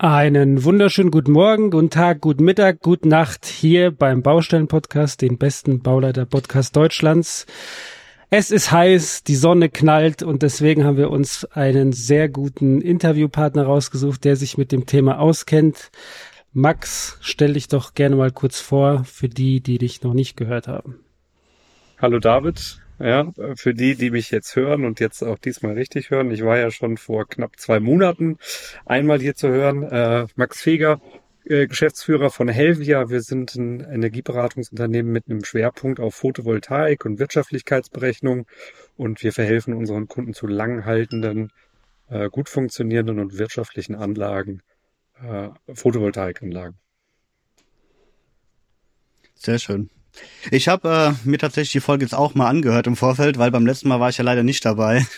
Einen wunderschönen guten Morgen, guten Tag, guten Mittag, gute Nacht hier beim Baustellen-Podcast, den besten Bauleiter-Podcast Deutschlands. Es ist heiß, die Sonne knallt und deswegen haben wir uns einen sehr guten Interviewpartner rausgesucht, der sich mit dem Thema auskennt. Max, stell dich doch gerne mal kurz vor für die, die dich noch nicht gehört haben. Hallo David, ja, für die, die mich jetzt hören und jetzt auch diesmal richtig hören, ich war ja schon vor knapp zwei Monaten einmal hier zu hören. Äh, Max Feger, äh, Geschäftsführer von Helvia. Wir sind ein Energieberatungsunternehmen mit einem Schwerpunkt auf Photovoltaik und Wirtschaftlichkeitsberechnung und wir verhelfen unseren Kunden zu langhaltenden, äh, gut funktionierenden und wirtschaftlichen Anlagen, äh, Photovoltaikanlagen. Sehr schön. Ich habe äh, mir tatsächlich die Folge jetzt auch mal angehört im Vorfeld, weil beim letzten Mal war ich ja leider nicht dabei.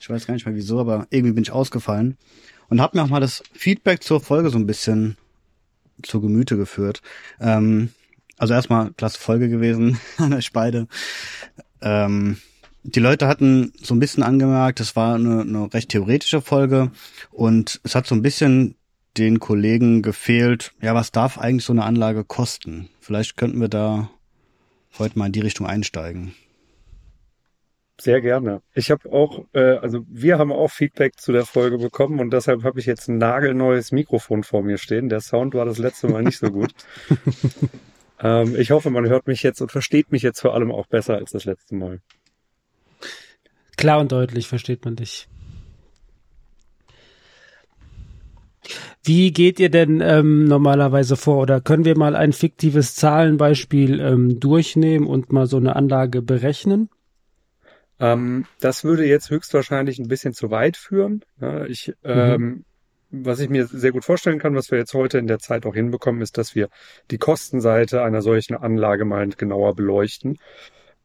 Ich weiß gar nicht mehr wieso, aber irgendwie bin ich ausgefallen. Und habe mir auch mal das Feedback zur Folge so ein bisschen zu Gemüte geführt. Ähm, also erstmal klasse Folge gewesen an euch beide. Ähm, die Leute hatten so ein bisschen angemerkt, es war eine, eine recht theoretische Folge und es hat so ein bisschen den Kollegen gefehlt, ja, was darf eigentlich so eine Anlage kosten? Vielleicht könnten wir da heute mal in die Richtung einsteigen. Sehr gerne. Ich habe auch, äh, also wir haben auch Feedback zu der Folge bekommen und deshalb habe ich jetzt ein nagelneues Mikrofon vor mir stehen. Der Sound war das letzte Mal nicht so gut. ähm, ich hoffe, man hört mich jetzt und versteht mich jetzt vor allem auch besser als das letzte Mal. Klar und deutlich versteht man dich. Wie geht ihr denn ähm, normalerweise vor? Oder können wir mal ein fiktives Zahlenbeispiel ähm, durchnehmen und mal so eine Anlage berechnen? Ähm, das würde jetzt höchstwahrscheinlich ein bisschen zu weit führen. Ja, ich, mhm. ähm, was ich mir sehr gut vorstellen kann, was wir jetzt heute in der Zeit auch hinbekommen, ist, dass wir die Kostenseite einer solchen Anlage mal genauer beleuchten.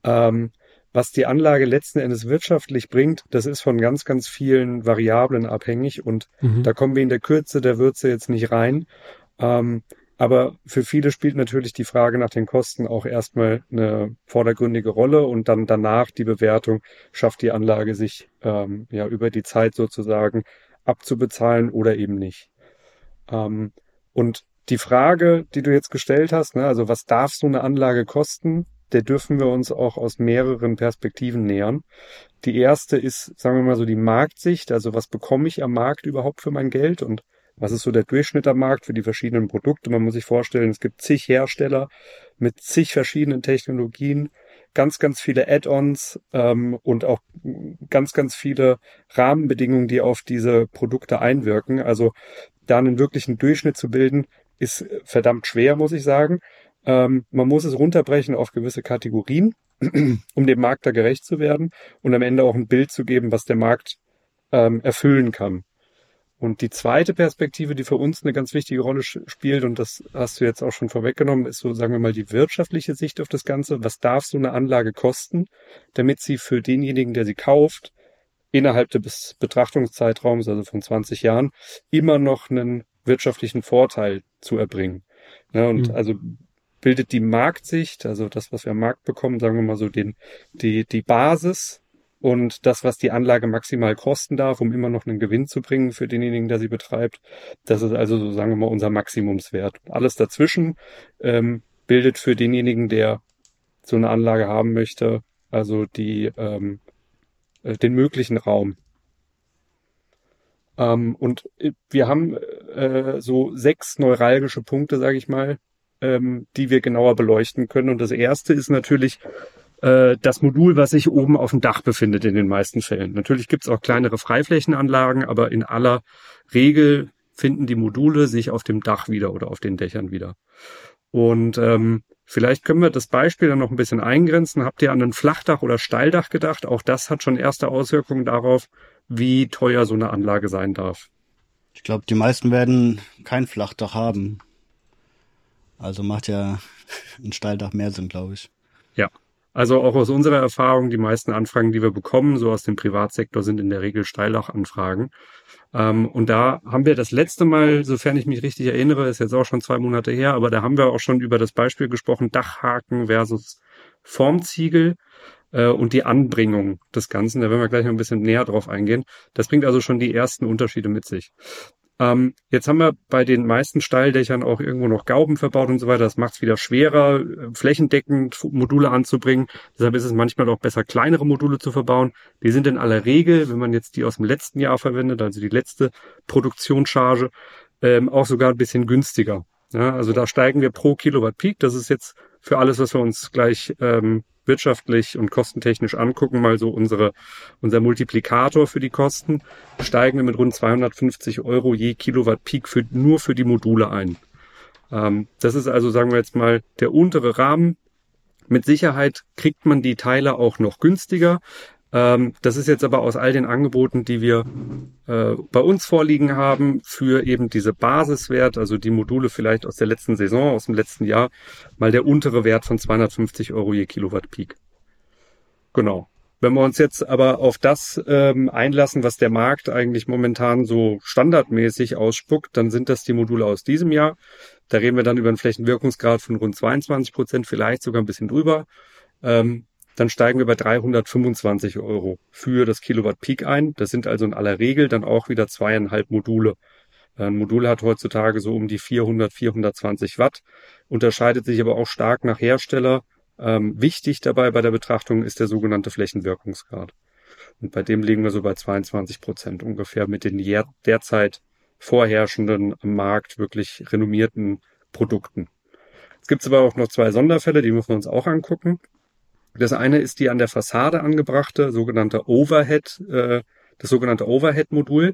Ähm, was die Anlage letzten Endes wirtschaftlich bringt, das ist von ganz, ganz vielen Variablen abhängig und mhm. da kommen wir in der Kürze der Würze jetzt nicht rein. Ähm, aber für viele spielt natürlich die Frage nach den Kosten auch erstmal eine vordergründige Rolle und dann danach die Bewertung, schafft die Anlage sich ähm, ja über die Zeit sozusagen abzubezahlen oder eben nicht. Ähm, und die Frage, die du jetzt gestellt hast, ne, also was darf so eine Anlage kosten, der dürfen wir uns auch aus mehreren Perspektiven nähern. Die erste ist, sagen wir mal so, die Marktsicht. Also was bekomme ich am Markt überhaupt für mein Geld und was ist so der Durchschnitt am Markt für die verschiedenen Produkte? Man muss sich vorstellen, es gibt zig Hersteller mit zig verschiedenen Technologien, ganz, ganz viele Add-ons ähm, und auch ganz, ganz viele Rahmenbedingungen, die auf diese Produkte einwirken. Also da einen wirklichen Durchschnitt zu bilden, ist verdammt schwer, muss ich sagen. Ähm, man muss es runterbrechen auf gewisse Kategorien, um dem Markt da gerecht zu werden und am Ende auch ein Bild zu geben, was der Markt ähm, erfüllen kann. Und die zweite Perspektive, die für uns eine ganz wichtige Rolle spielt, und das hast du jetzt auch schon vorweggenommen, ist so, sagen wir mal, die wirtschaftliche Sicht auf das Ganze. Was darf so eine Anlage kosten, damit sie für denjenigen, der sie kauft, innerhalb des Betrachtungszeitraums, also von 20 Jahren, immer noch einen wirtschaftlichen Vorteil zu erbringen. Ja, und mhm. also bildet die Marktsicht, also das, was wir am Markt bekommen, sagen wir mal so den, die, die Basis und das, was die Anlage maximal kosten darf, um immer noch einen Gewinn zu bringen für denjenigen, der sie betreibt. Das ist also so, sagen wir mal, unser Maximumswert. Alles dazwischen ähm, bildet für denjenigen, der so eine Anlage haben möchte, also die, ähm, äh, den möglichen Raum. Ähm, und äh, wir haben äh, so sechs neuralgische Punkte, sage ich mal, ähm, die wir genauer beleuchten können. Und das erste ist natürlich äh, das Modul, was sich oben auf dem Dach befindet in den meisten Fällen. Natürlich gibt es auch kleinere Freiflächenanlagen, aber in aller Regel finden die Module sich auf dem Dach wieder oder auf den Dächern wieder. Und ähm, vielleicht können wir das Beispiel dann noch ein bisschen eingrenzen. Habt ihr an ein Flachdach oder Steildach gedacht? Auch das hat schon erste Auswirkungen darauf, wie teuer so eine Anlage sein darf. Ich glaube, die meisten werden kein Flachdach haben. Also macht ja ein Steildach mehr Sinn, glaube ich. Ja. Also auch aus unserer Erfahrung, die meisten Anfragen, die wir bekommen, so aus dem Privatsektor, sind in der Regel Steildachanfragen. Ähm, und da haben wir das letzte Mal, sofern ich mich richtig erinnere, ist jetzt auch schon zwei Monate her, aber da haben wir auch schon über das Beispiel gesprochen, Dachhaken versus Formziegel äh, und die Anbringung des Ganzen. Da werden wir gleich noch ein bisschen näher drauf eingehen. Das bringt also schon die ersten Unterschiede mit sich. Ähm, jetzt haben wir bei den meisten Steildächern auch irgendwo noch Gauben verbaut und so weiter. Das macht es wieder schwerer, äh, flächendeckend Module anzubringen. Deshalb ist es manchmal auch besser, kleinere Module zu verbauen. Die sind in aller Regel, wenn man jetzt die aus dem letzten Jahr verwendet, also die letzte Produktionscharge, ähm, auch sogar ein bisschen günstiger. Ja, also da steigen wir pro Kilowatt Peak. Das ist jetzt für alles, was wir uns gleich ähm, wirtschaftlich und kostentechnisch angucken, mal so unsere, unser Multiplikator für die Kosten, steigen wir mit rund 250 Euro je Kilowatt Peak für, nur für die Module ein. Ähm, das ist also, sagen wir jetzt mal, der untere Rahmen. Mit Sicherheit kriegt man die Teile auch noch günstiger. Ähm, das ist jetzt aber aus all den Angeboten, die wir äh, bei uns vorliegen haben, für eben diese Basiswert, also die Module vielleicht aus der letzten Saison, aus dem letzten Jahr, mal der untere Wert von 250 Euro je Kilowatt Peak. Genau. Wenn wir uns jetzt aber auf das ähm, einlassen, was der Markt eigentlich momentan so standardmäßig ausspuckt, dann sind das die Module aus diesem Jahr. Da reden wir dann über einen Flächenwirkungsgrad von rund 22 Prozent, vielleicht sogar ein bisschen drüber. Ähm, dann steigen wir bei 325 Euro für das Kilowatt Peak ein. Das sind also in aller Regel dann auch wieder zweieinhalb Module. Ein Modul hat heutzutage so um die 400, 420 Watt, unterscheidet sich aber auch stark nach Hersteller. Ähm, wichtig dabei bei der Betrachtung ist der sogenannte Flächenwirkungsgrad. Und bei dem liegen wir so bei 22 Prozent ungefähr mit den derzeit vorherrschenden am Markt wirklich renommierten Produkten. Es gibt aber auch noch zwei Sonderfälle, die müssen wir uns auch angucken. Das eine ist die an der Fassade angebrachte sogenannte Overhead, äh, das sogenannte Overhead-Modul.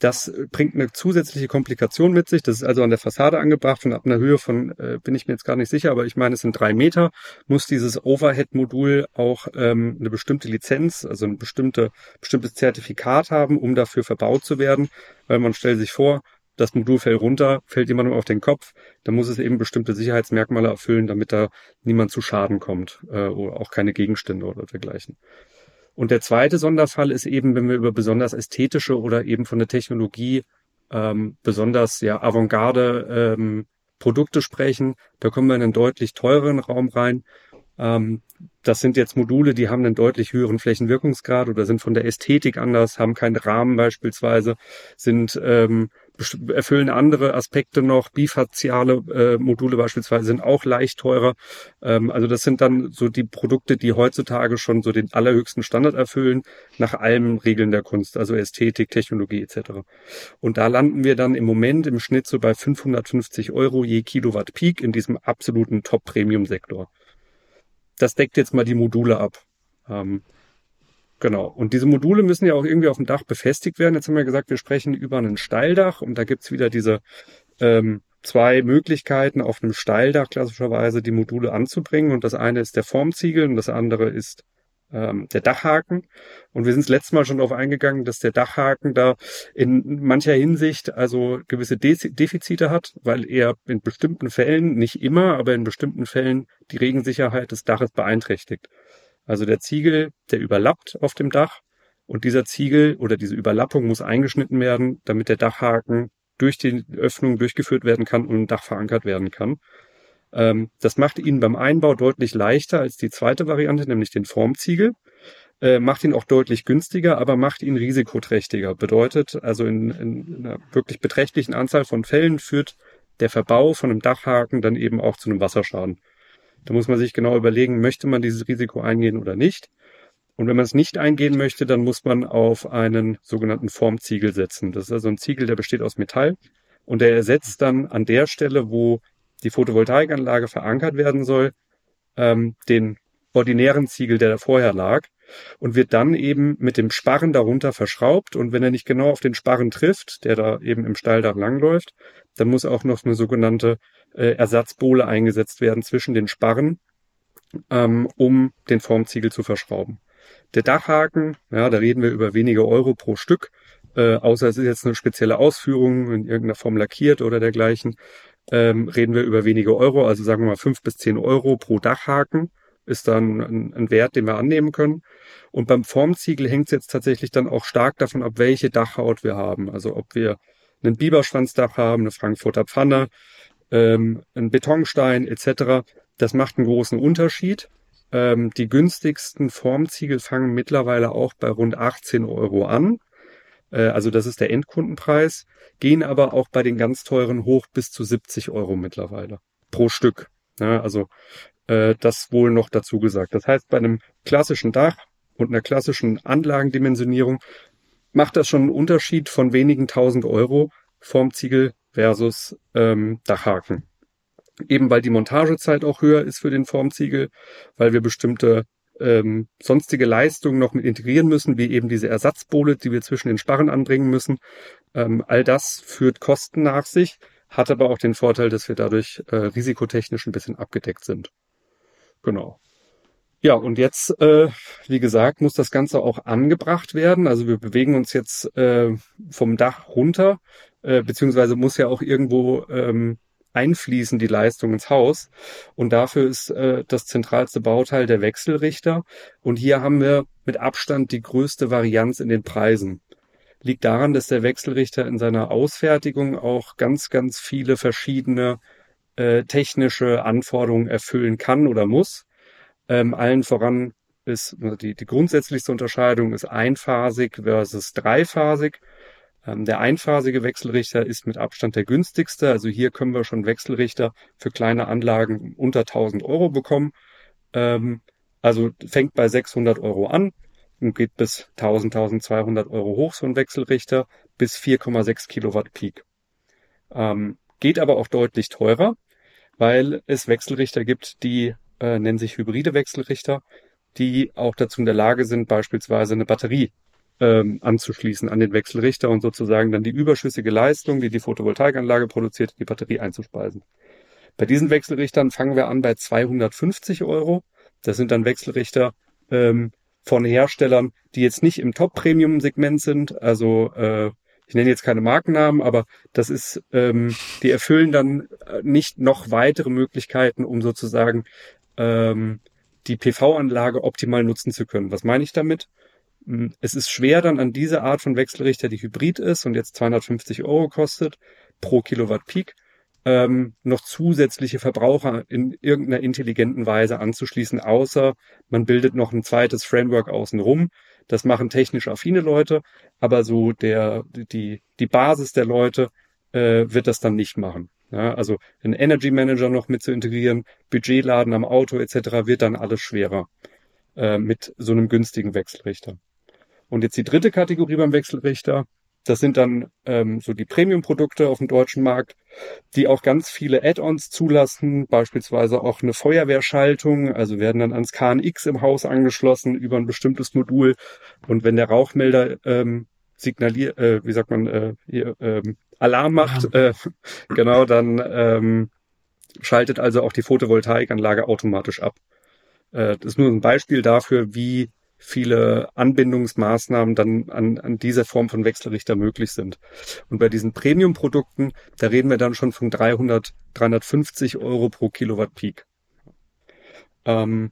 Das bringt eine zusätzliche Komplikation mit sich. Das ist also an der Fassade angebracht und ab einer Höhe von, äh, bin ich mir jetzt gar nicht sicher, aber ich meine, es sind drei Meter, muss dieses Overhead-Modul auch ähm, eine bestimmte Lizenz, also ein bestimmte, bestimmtes Zertifikat haben, um dafür verbaut zu werden. Weil man stellt sich vor, das Modul fällt runter, fällt jemandem auf den Kopf, dann muss es eben bestimmte Sicherheitsmerkmale erfüllen, damit da niemand zu Schaden kommt äh, oder auch keine Gegenstände oder dergleichen. Und der zweite Sonderfall ist eben, wenn wir über besonders ästhetische oder eben von der Technologie ähm, besonders ja Avantgarde ähm, Produkte sprechen, da kommen wir in einen deutlich teureren Raum rein. Ähm, das sind jetzt Module, die haben einen deutlich höheren Flächenwirkungsgrad oder sind von der Ästhetik anders, haben keinen Rahmen beispielsweise, sind ähm, erfüllen andere Aspekte noch. Bifaziale äh, Module beispielsweise sind auch leicht teurer. Ähm, also das sind dann so die Produkte, die heutzutage schon so den allerhöchsten Standard erfüllen, nach allen Regeln der Kunst, also Ästhetik, Technologie etc. Und da landen wir dann im Moment im Schnitt so bei 550 Euro je Kilowatt Peak in diesem absoluten Top-Premium-Sektor das deckt jetzt mal die Module ab. Ähm, genau. Und diese Module müssen ja auch irgendwie auf dem Dach befestigt werden. Jetzt haben wir gesagt, wir sprechen über ein Steildach und da gibt's wieder diese ähm, zwei Möglichkeiten, auf einem Steildach klassischerweise die Module anzubringen. Und das eine ist der Formziegel und das andere ist ähm, der Dachhaken. Und wir sind das letzte Mal schon darauf eingegangen, dass der Dachhaken da in mancher Hinsicht also gewisse De Defizite hat, weil er in bestimmten Fällen, nicht immer, aber in bestimmten Fällen die Regensicherheit des Daches beeinträchtigt. Also der Ziegel, der überlappt auf dem Dach und dieser Ziegel oder diese Überlappung muss eingeschnitten werden, damit der Dachhaken durch die Öffnung durchgeführt werden kann und im Dach verankert werden kann. Ähm, das macht ihn beim Einbau deutlich leichter als die zweite Variante, nämlich den Formziegel. Äh, macht ihn auch deutlich günstiger, aber macht ihn risikoträchtiger. Bedeutet, also in, in einer wirklich beträchtlichen Anzahl von Fällen führt der Verbau von einem Dachhaken dann eben auch zu einem Wasserschaden. Da muss man sich genau überlegen, möchte man dieses Risiko eingehen oder nicht. Und wenn man es nicht eingehen möchte, dann muss man auf einen sogenannten Formziegel setzen. Das ist also ein Ziegel, der besteht aus Metall und der ersetzt dann an der Stelle, wo die Photovoltaikanlage verankert werden soll, ähm, den ordinären Ziegel, der da vorher lag, und wird dann eben mit dem Sparren darunter verschraubt. Und wenn er nicht genau auf den Sparren trifft, der da eben im Steildach langläuft, dann muss auch noch eine sogenannte äh, Ersatzbohle eingesetzt werden zwischen den Sparren, ähm, um den Formziegel zu verschrauben. Der Dachhaken, ja, da reden wir über wenige Euro pro Stück, äh, außer es ist jetzt eine spezielle Ausführung in irgendeiner Form lackiert oder dergleichen, ähm, reden wir über wenige Euro, also sagen wir mal fünf bis zehn Euro pro Dachhaken ist dann ein, ein Wert, den wir annehmen können. Und beim Formziegel hängt es jetzt tatsächlich dann auch stark davon ab, welche Dachhaut wir haben. Also ob wir einen Biberschwanzdach haben, eine Frankfurter Pfanne, ähm, einen Betonstein etc. Das macht einen großen Unterschied. Ähm, die günstigsten Formziegel fangen mittlerweile auch bei rund 18 Euro an. Äh, also das ist der Endkundenpreis, gehen aber auch bei den ganz teuren hoch bis zu 70 Euro mittlerweile pro Stück. Ja, also äh, das wohl noch dazu gesagt. Das heißt, bei einem klassischen Dach und einer klassischen Anlagendimensionierung macht das schon einen Unterschied von wenigen tausend Euro Formziegel versus ähm, Dachhaken. Eben weil die Montagezeit auch höher ist für den Formziegel, weil wir bestimmte ähm, sonstige Leistungen noch mit integrieren müssen, wie eben diese Ersatzbohle, die wir zwischen den Sparren anbringen müssen. Ähm, all das führt Kosten nach sich, hat aber auch den Vorteil, dass wir dadurch äh, risikotechnisch ein bisschen abgedeckt sind. Genau. Ja, und jetzt, äh, wie gesagt, muss das Ganze auch angebracht werden. Also wir bewegen uns jetzt äh, vom Dach runter, äh, beziehungsweise muss ja auch irgendwo ähm, einfließen die Leistung ins Haus. Und dafür ist äh, das zentralste Bauteil der Wechselrichter. Und hier haben wir mit Abstand die größte Varianz in den Preisen. Liegt daran, dass der Wechselrichter in seiner Ausfertigung auch ganz, ganz viele verschiedene äh, technische Anforderungen erfüllen kann oder muss. Ähm, allen voran ist also die, die grundsätzlichste Unterscheidung ist einphasig versus dreiphasig. Ähm, der einphasige Wechselrichter ist mit Abstand der günstigste. Also hier können wir schon Wechselrichter für kleine Anlagen unter 1000 Euro bekommen. Ähm, also fängt bei 600 Euro an und geht bis 1000, 1200 Euro hoch, so ein Wechselrichter, bis 4,6 Kilowatt Peak. Ähm, geht aber auch deutlich teurer, weil es Wechselrichter gibt, die äh, nennen sich hybride Wechselrichter, die auch dazu in der Lage sind, beispielsweise eine Batterie ähm, anzuschließen an den Wechselrichter und sozusagen dann die überschüssige Leistung, die die Photovoltaikanlage produziert, die Batterie einzuspeisen. Bei diesen Wechselrichtern fangen wir an bei 250 Euro. Das sind dann Wechselrichter ähm, von Herstellern, die jetzt nicht im Top-Premium-Segment sind. Also äh, ich nenne jetzt keine Markennamen, aber das ist, ähm, die erfüllen dann äh, nicht noch weitere Möglichkeiten, um sozusagen ähm, die PV-Anlage optimal nutzen zu können. Was meine ich damit? Hm, es ist schwer dann an diese Art von Wechselrichter, die hybrid ist und jetzt 250 Euro kostet pro Kilowatt Peak, ähm, noch zusätzliche Verbraucher in irgendeiner intelligenten Weise anzuschließen, außer man bildet noch ein zweites Framework außenrum. Das machen technisch affine Leute, aber so der, die, die Basis der Leute äh, wird das dann nicht machen. Ja, also einen Energy Manager noch mit zu integrieren, Budgetladen am Auto etc. wird dann alles schwerer äh, mit so einem günstigen Wechselrichter. Und jetzt die dritte Kategorie beim Wechselrichter, das sind dann ähm, so die Premium-Produkte auf dem deutschen Markt, die auch ganz viele Add-ons zulassen, beispielsweise auch eine Feuerwehrschaltung, also werden dann ans KNX im Haus angeschlossen über ein bestimmtes Modul. Und wenn der Rauchmelder ähm, signaliert, äh, wie sagt man, äh, hier, ähm, Alarm macht, äh, genau, dann ähm, schaltet also auch die Photovoltaikanlage automatisch ab. Äh, das ist nur ein Beispiel dafür, wie viele Anbindungsmaßnahmen dann an, an dieser Form von Wechselrichter möglich sind. Und bei diesen Premium-Produkten, da reden wir dann schon von 300, 350 Euro pro Kilowatt Peak. Ähm,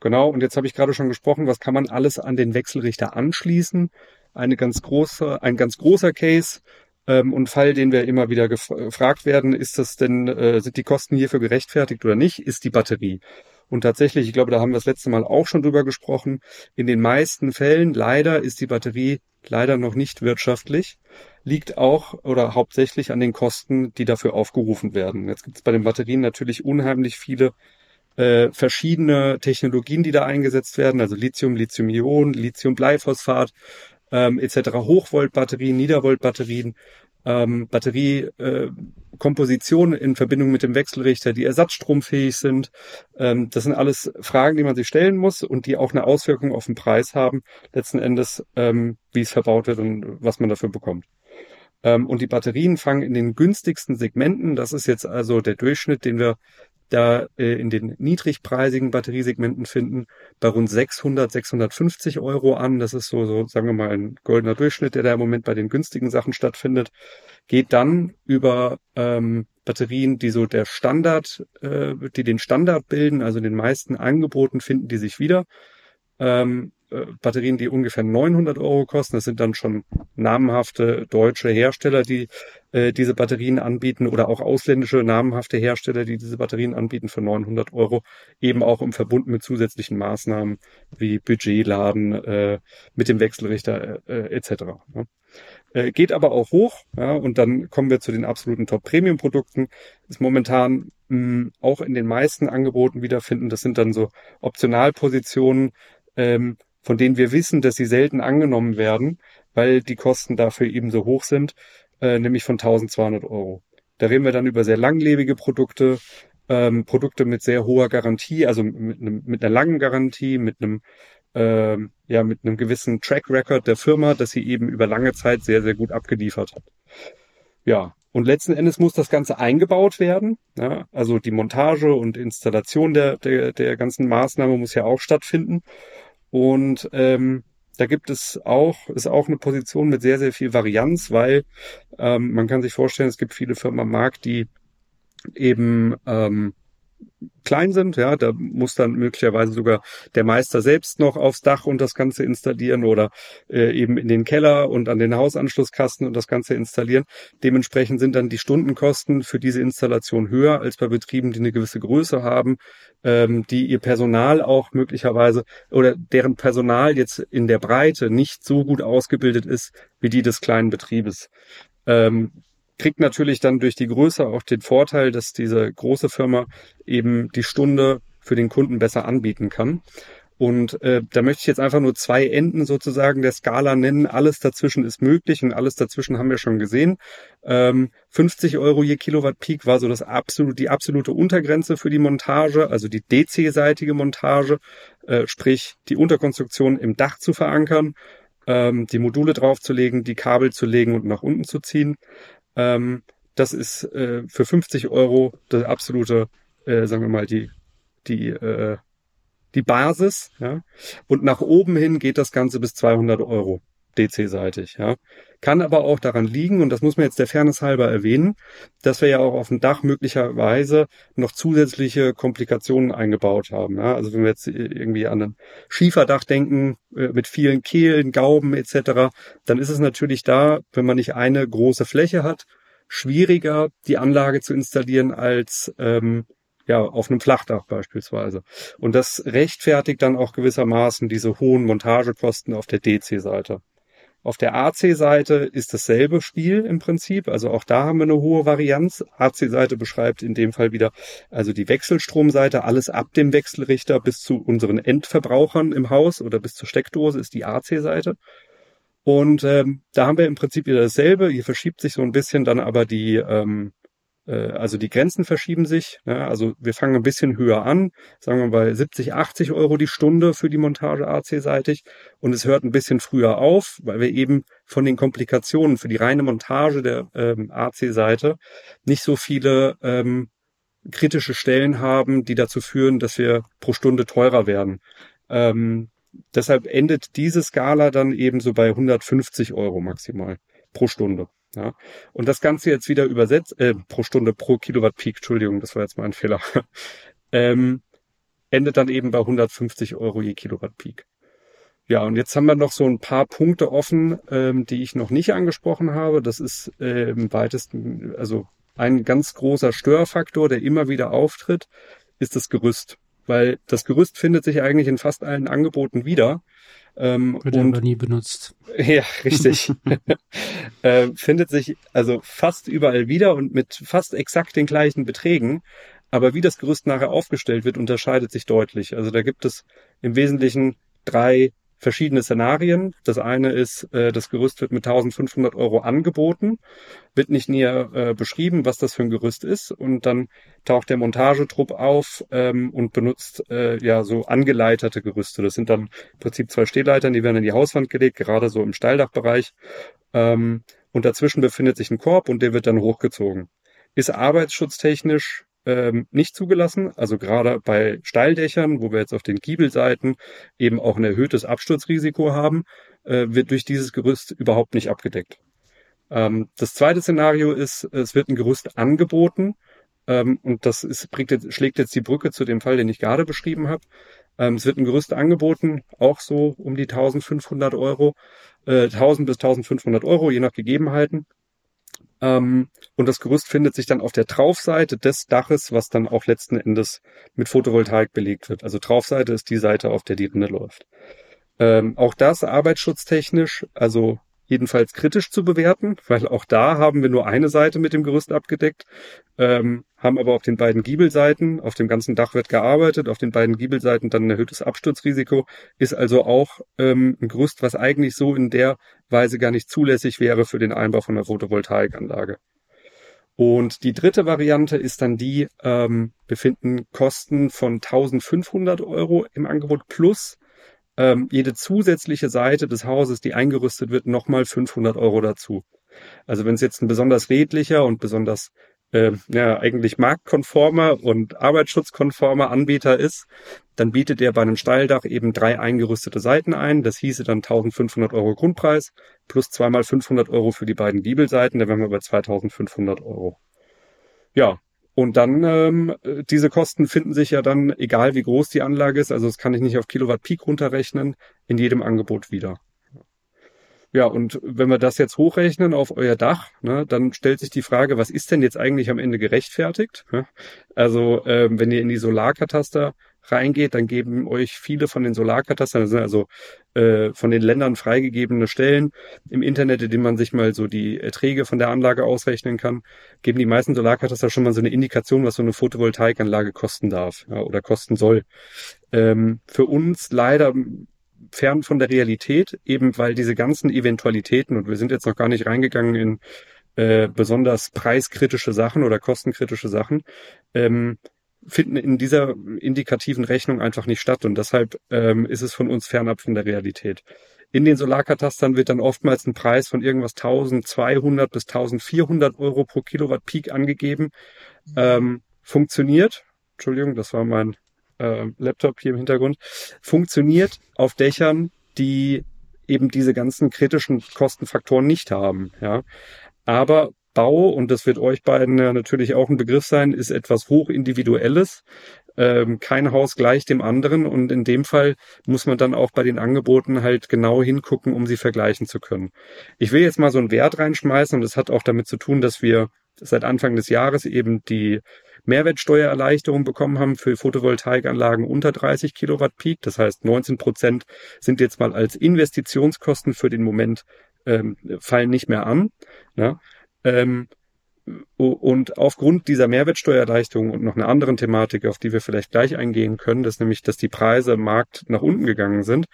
genau, und jetzt habe ich gerade schon gesprochen, was kann man alles an den Wechselrichter anschließen? Eine ganz große, ein ganz großer Case ähm, und Fall, den wir immer wieder gefragt werden, ist das denn, äh, sind die Kosten hierfür gerechtfertigt oder nicht, ist die Batterie. Und tatsächlich, ich glaube, da haben wir das letzte Mal auch schon drüber gesprochen, in den meisten Fällen leider ist die Batterie leider noch nicht wirtschaftlich, liegt auch oder hauptsächlich an den Kosten, die dafür aufgerufen werden. Jetzt gibt es bei den Batterien natürlich unheimlich viele äh, verschiedene Technologien, die da eingesetzt werden, also Lithium, Lithium-Ionen, Lithium-Bleiphosphat ähm, etc., Hochvolt-Batterien, Niedervolt-Batterien ähm, Batteriekomposition äh, in Verbindung mit dem Wechselrichter, die ersatzstromfähig sind. Ähm, das sind alles Fragen, die man sich stellen muss und die auch eine Auswirkung auf den Preis haben, letzten Endes, ähm, wie es verbaut wird und was man dafür bekommt. Ähm, und die Batterien fangen in den günstigsten Segmenten, das ist jetzt also der Durchschnitt, den wir da äh, in den niedrigpreisigen Batteriesegmenten finden, bei rund 600, 650 Euro an. Das ist so, so, sagen wir mal, ein goldener Durchschnitt, der da im Moment bei den günstigen Sachen stattfindet. Geht dann über ähm, Batterien, die so der Standard, äh, die den Standard bilden, also in den meisten Angeboten finden die sich wieder. Ähm, äh, Batterien, die ungefähr 900 Euro kosten. Das sind dann schon namhafte deutsche Hersteller, die äh, diese Batterien anbieten oder auch ausländische namhafte Hersteller, die diese Batterien anbieten für 900 Euro, eben auch im Verbund mit zusätzlichen Maßnahmen wie Budgetladen, äh, mit dem Wechselrichter äh, etc. Ne? Äh, geht aber auch hoch, ja, und dann kommen wir zu den absoluten Top-Premium-Produkten. Ist momentan mh, auch in den meisten Angeboten wiederfinden. Das sind dann so Optionalpositionen, ähm, von denen wir wissen, dass sie selten angenommen werden, weil die Kosten dafür eben so hoch sind, äh, nämlich von 1200 Euro. Da reden wir dann über sehr langlebige Produkte, ähm, Produkte mit sehr hoher Garantie, also mit, einem, mit einer langen Garantie, mit einem ähm, ja mit einem gewissen Track Record der Firma, dass sie eben über lange Zeit sehr sehr gut abgeliefert hat. Ja, und letzten Endes muss das Ganze eingebaut werden. Ja, also die Montage und Installation der, der, der ganzen Maßnahme muss ja auch stattfinden. Und ähm, da gibt es auch, ist auch eine Position mit sehr, sehr viel Varianz, weil ähm, man kann sich vorstellen, es gibt viele Firmen am Markt, die eben ähm, klein sind, ja, da muss dann möglicherweise sogar der Meister selbst noch aufs Dach und das Ganze installieren oder äh, eben in den Keller und an den Hausanschlusskasten und das Ganze installieren. Dementsprechend sind dann die Stundenkosten für diese Installation höher als bei Betrieben, die eine gewisse Größe haben, ähm, die ihr Personal auch möglicherweise oder deren Personal jetzt in der Breite nicht so gut ausgebildet ist wie die des kleinen Betriebes. Ähm, kriegt natürlich dann durch die Größe auch den Vorteil, dass diese große Firma eben die Stunde für den Kunden besser anbieten kann. Und äh, da möchte ich jetzt einfach nur zwei Enden sozusagen der Skala nennen. Alles dazwischen ist möglich und alles dazwischen haben wir schon gesehen. Ähm, 50 Euro je Kilowatt Peak war so das absolut, die absolute Untergrenze für die Montage, also die DC-seitige Montage, äh, sprich die Unterkonstruktion im Dach zu verankern, ähm, die Module draufzulegen, die Kabel zu legen und nach unten zu ziehen. Ähm, das ist äh, für 50 Euro das absolute, äh, sagen wir mal, die, die, äh, die Basis. Ja? Und nach oben hin geht das Ganze bis 200 Euro. DC-seitig, ja. Kann aber auch daran liegen, und das muss man jetzt der Fairness halber erwähnen, dass wir ja auch auf dem Dach möglicherweise noch zusätzliche Komplikationen eingebaut haben. Ja? Also wenn wir jetzt irgendwie an ein Schieferdach denken, äh, mit vielen Kehlen, Gauben etc., dann ist es natürlich da, wenn man nicht eine große Fläche hat, schwieriger, die Anlage zu installieren als ähm, ja, auf einem Flachdach beispielsweise. Und das rechtfertigt dann auch gewissermaßen diese hohen Montagekosten auf der DC-Seite. Auf der AC-Seite ist dasselbe Spiel im Prinzip. Also auch da haben wir eine hohe Varianz. AC-Seite beschreibt in dem Fall wieder also die Wechselstromseite. Alles ab dem Wechselrichter bis zu unseren Endverbrauchern im Haus oder bis zur Steckdose ist die AC-Seite. Und ähm, da haben wir im Prinzip wieder dasselbe. Hier verschiebt sich so ein bisschen dann aber die, ähm, äh, also die Grenzen verschieben sich. Ne? Also wir fangen ein bisschen höher an, sagen wir bei 70, 80 Euro die Stunde für die Montage AC-seitig und es hört ein bisschen früher auf, weil wir eben von den Komplikationen für die reine Montage der ähm, AC-Seite nicht so viele ähm, kritische Stellen haben, die dazu führen, dass wir pro Stunde teurer werden. Ähm, deshalb endet diese Skala dann eben so bei 150 Euro maximal pro Stunde. Ja. Und das Ganze jetzt wieder übersetzt, äh, pro Stunde, pro Kilowatt Peak, Entschuldigung, das war jetzt mal ein Fehler, ähm, endet dann eben bei 150 Euro je Kilowatt Peak. Ja, und jetzt haben wir noch so ein paar Punkte offen, ähm, die ich noch nicht angesprochen habe. Das ist äh, im weitesten, also ein ganz großer Störfaktor, der immer wieder auftritt, ist das Gerüst. Weil das Gerüst findet sich eigentlich in fast allen Angeboten wieder. Ähm, Wird und, aber nie benutzt. Ja, richtig. äh, findet sich also fast überall wieder und mit fast exakt den gleichen Beträgen. Aber wie das Gerüst nachher aufgestellt wird, unterscheidet sich deutlich. Also da gibt es im Wesentlichen drei verschiedene Szenarien. Das eine ist, äh, das Gerüst wird mit 1500 Euro angeboten, wird nicht näher äh, beschrieben, was das für ein Gerüst ist und dann taucht der Montagetrupp auf ähm, und benutzt äh, ja so angeleiterte Gerüste. Das sind dann im Prinzip zwei Stehleitern, die werden in die Hauswand gelegt, gerade so im Steildachbereich ähm, und dazwischen befindet sich ein Korb und der wird dann hochgezogen. Ist arbeitsschutztechnisch ähm, nicht zugelassen. Also gerade bei Steildächern, wo wir jetzt auf den Giebelseiten eben auch ein erhöhtes Absturzrisiko haben, äh, wird durch dieses Gerüst überhaupt nicht abgedeckt. Ähm, das zweite Szenario ist, es wird ein Gerüst angeboten, ähm, und das ist, jetzt, schlägt jetzt die Brücke zu dem Fall, den ich gerade beschrieben habe. Ähm, es wird ein Gerüst angeboten, auch so um die 1500 Euro, äh, 1000 bis 1500 Euro, je nach Gegebenheiten. Ähm, und das Gerüst findet sich dann auf der Traufseite des Daches, was dann auch letzten Endes mit Photovoltaik belegt wird. Also Traufseite ist die Seite, auf der die Rinde läuft. Ähm, auch das arbeitsschutztechnisch, also jedenfalls kritisch zu bewerten, weil auch da haben wir nur eine Seite mit dem Gerüst abgedeckt, ähm, haben aber auf den beiden Giebelseiten, auf dem ganzen Dach wird gearbeitet, auf den beiden Giebelseiten dann ein erhöhtes Absturzrisiko, ist also auch ähm, ein Gerüst, was eigentlich so in der Weise gar nicht zulässig wäre für den Einbau von einer Photovoltaikanlage. Und die dritte Variante ist dann die, ähm, befinden Kosten von 1500 Euro im Angebot plus ähm, jede zusätzliche Seite des Hauses, die eingerüstet wird, nochmal 500 Euro dazu. Also wenn es jetzt ein besonders redlicher und besonders äh, ja, eigentlich marktkonformer und arbeitsschutzkonformer Anbieter ist, dann bietet er bei einem Steildach eben drei eingerüstete Seiten ein. Das hieße dann 1500 Euro Grundpreis plus zweimal 500 Euro für die beiden Giebelseiten. Da wären wir bei 2500 Euro. Ja, und dann, ähm, diese Kosten finden sich ja dann, egal wie groß die Anlage ist, also das kann ich nicht auf Kilowatt Peak runterrechnen, in jedem Angebot wieder. Ja, und wenn wir das jetzt hochrechnen auf euer Dach, ne, dann stellt sich die Frage, was ist denn jetzt eigentlich am Ende gerechtfertigt? Also ähm, wenn ihr in die Solarkataster reingeht, dann geben euch viele von den Solarkatastern, das sind also äh, von den Ländern freigegebene Stellen im Internet, in denen man sich mal so die Erträge von der Anlage ausrechnen kann, geben die meisten Solarkataster schon mal so eine Indikation, was so eine Photovoltaikanlage kosten darf ja, oder kosten soll. Ähm, für uns leider fern von der Realität, eben weil diese ganzen Eventualitäten, und wir sind jetzt noch gar nicht reingegangen in äh, besonders preiskritische Sachen oder kostenkritische Sachen, ähm, finden in dieser indikativen Rechnung einfach nicht statt und deshalb ähm, ist es von uns fernab von der Realität. In den Solarkatastern wird dann oftmals ein Preis von irgendwas 1200 bis 1400 Euro pro Kilowatt Peak angegeben. Ähm, funktioniert, Entschuldigung, das war mein äh, Laptop hier im Hintergrund, funktioniert auf Dächern, die eben diese ganzen kritischen Kostenfaktoren nicht haben. Ja, aber Bau, und das wird euch beiden natürlich auch ein Begriff sein, ist etwas hochindividuelles. Ähm, kein Haus gleich dem anderen und in dem Fall muss man dann auch bei den Angeboten halt genau hingucken, um sie vergleichen zu können. Ich will jetzt mal so einen Wert reinschmeißen und das hat auch damit zu tun, dass wir seit Anfang des Jahres eben die Mehrwertsteuererleichterung bekommen haben für Photovoltaikanlagen unter 30 Kilowatt Peak. Das heißt, 19 Prozent sind jetzt mal als Investitionskosten für den Moment ähm, fallen nicht mehr an. Ne? Ähm, und aufgrund dieser Mehrwertsteuererleichterung und noch einer anderen Thematik, auf die wir vielleicht gleich eingehen können, das nämlich, dass die Preise im Markt nach unten gegangen sind,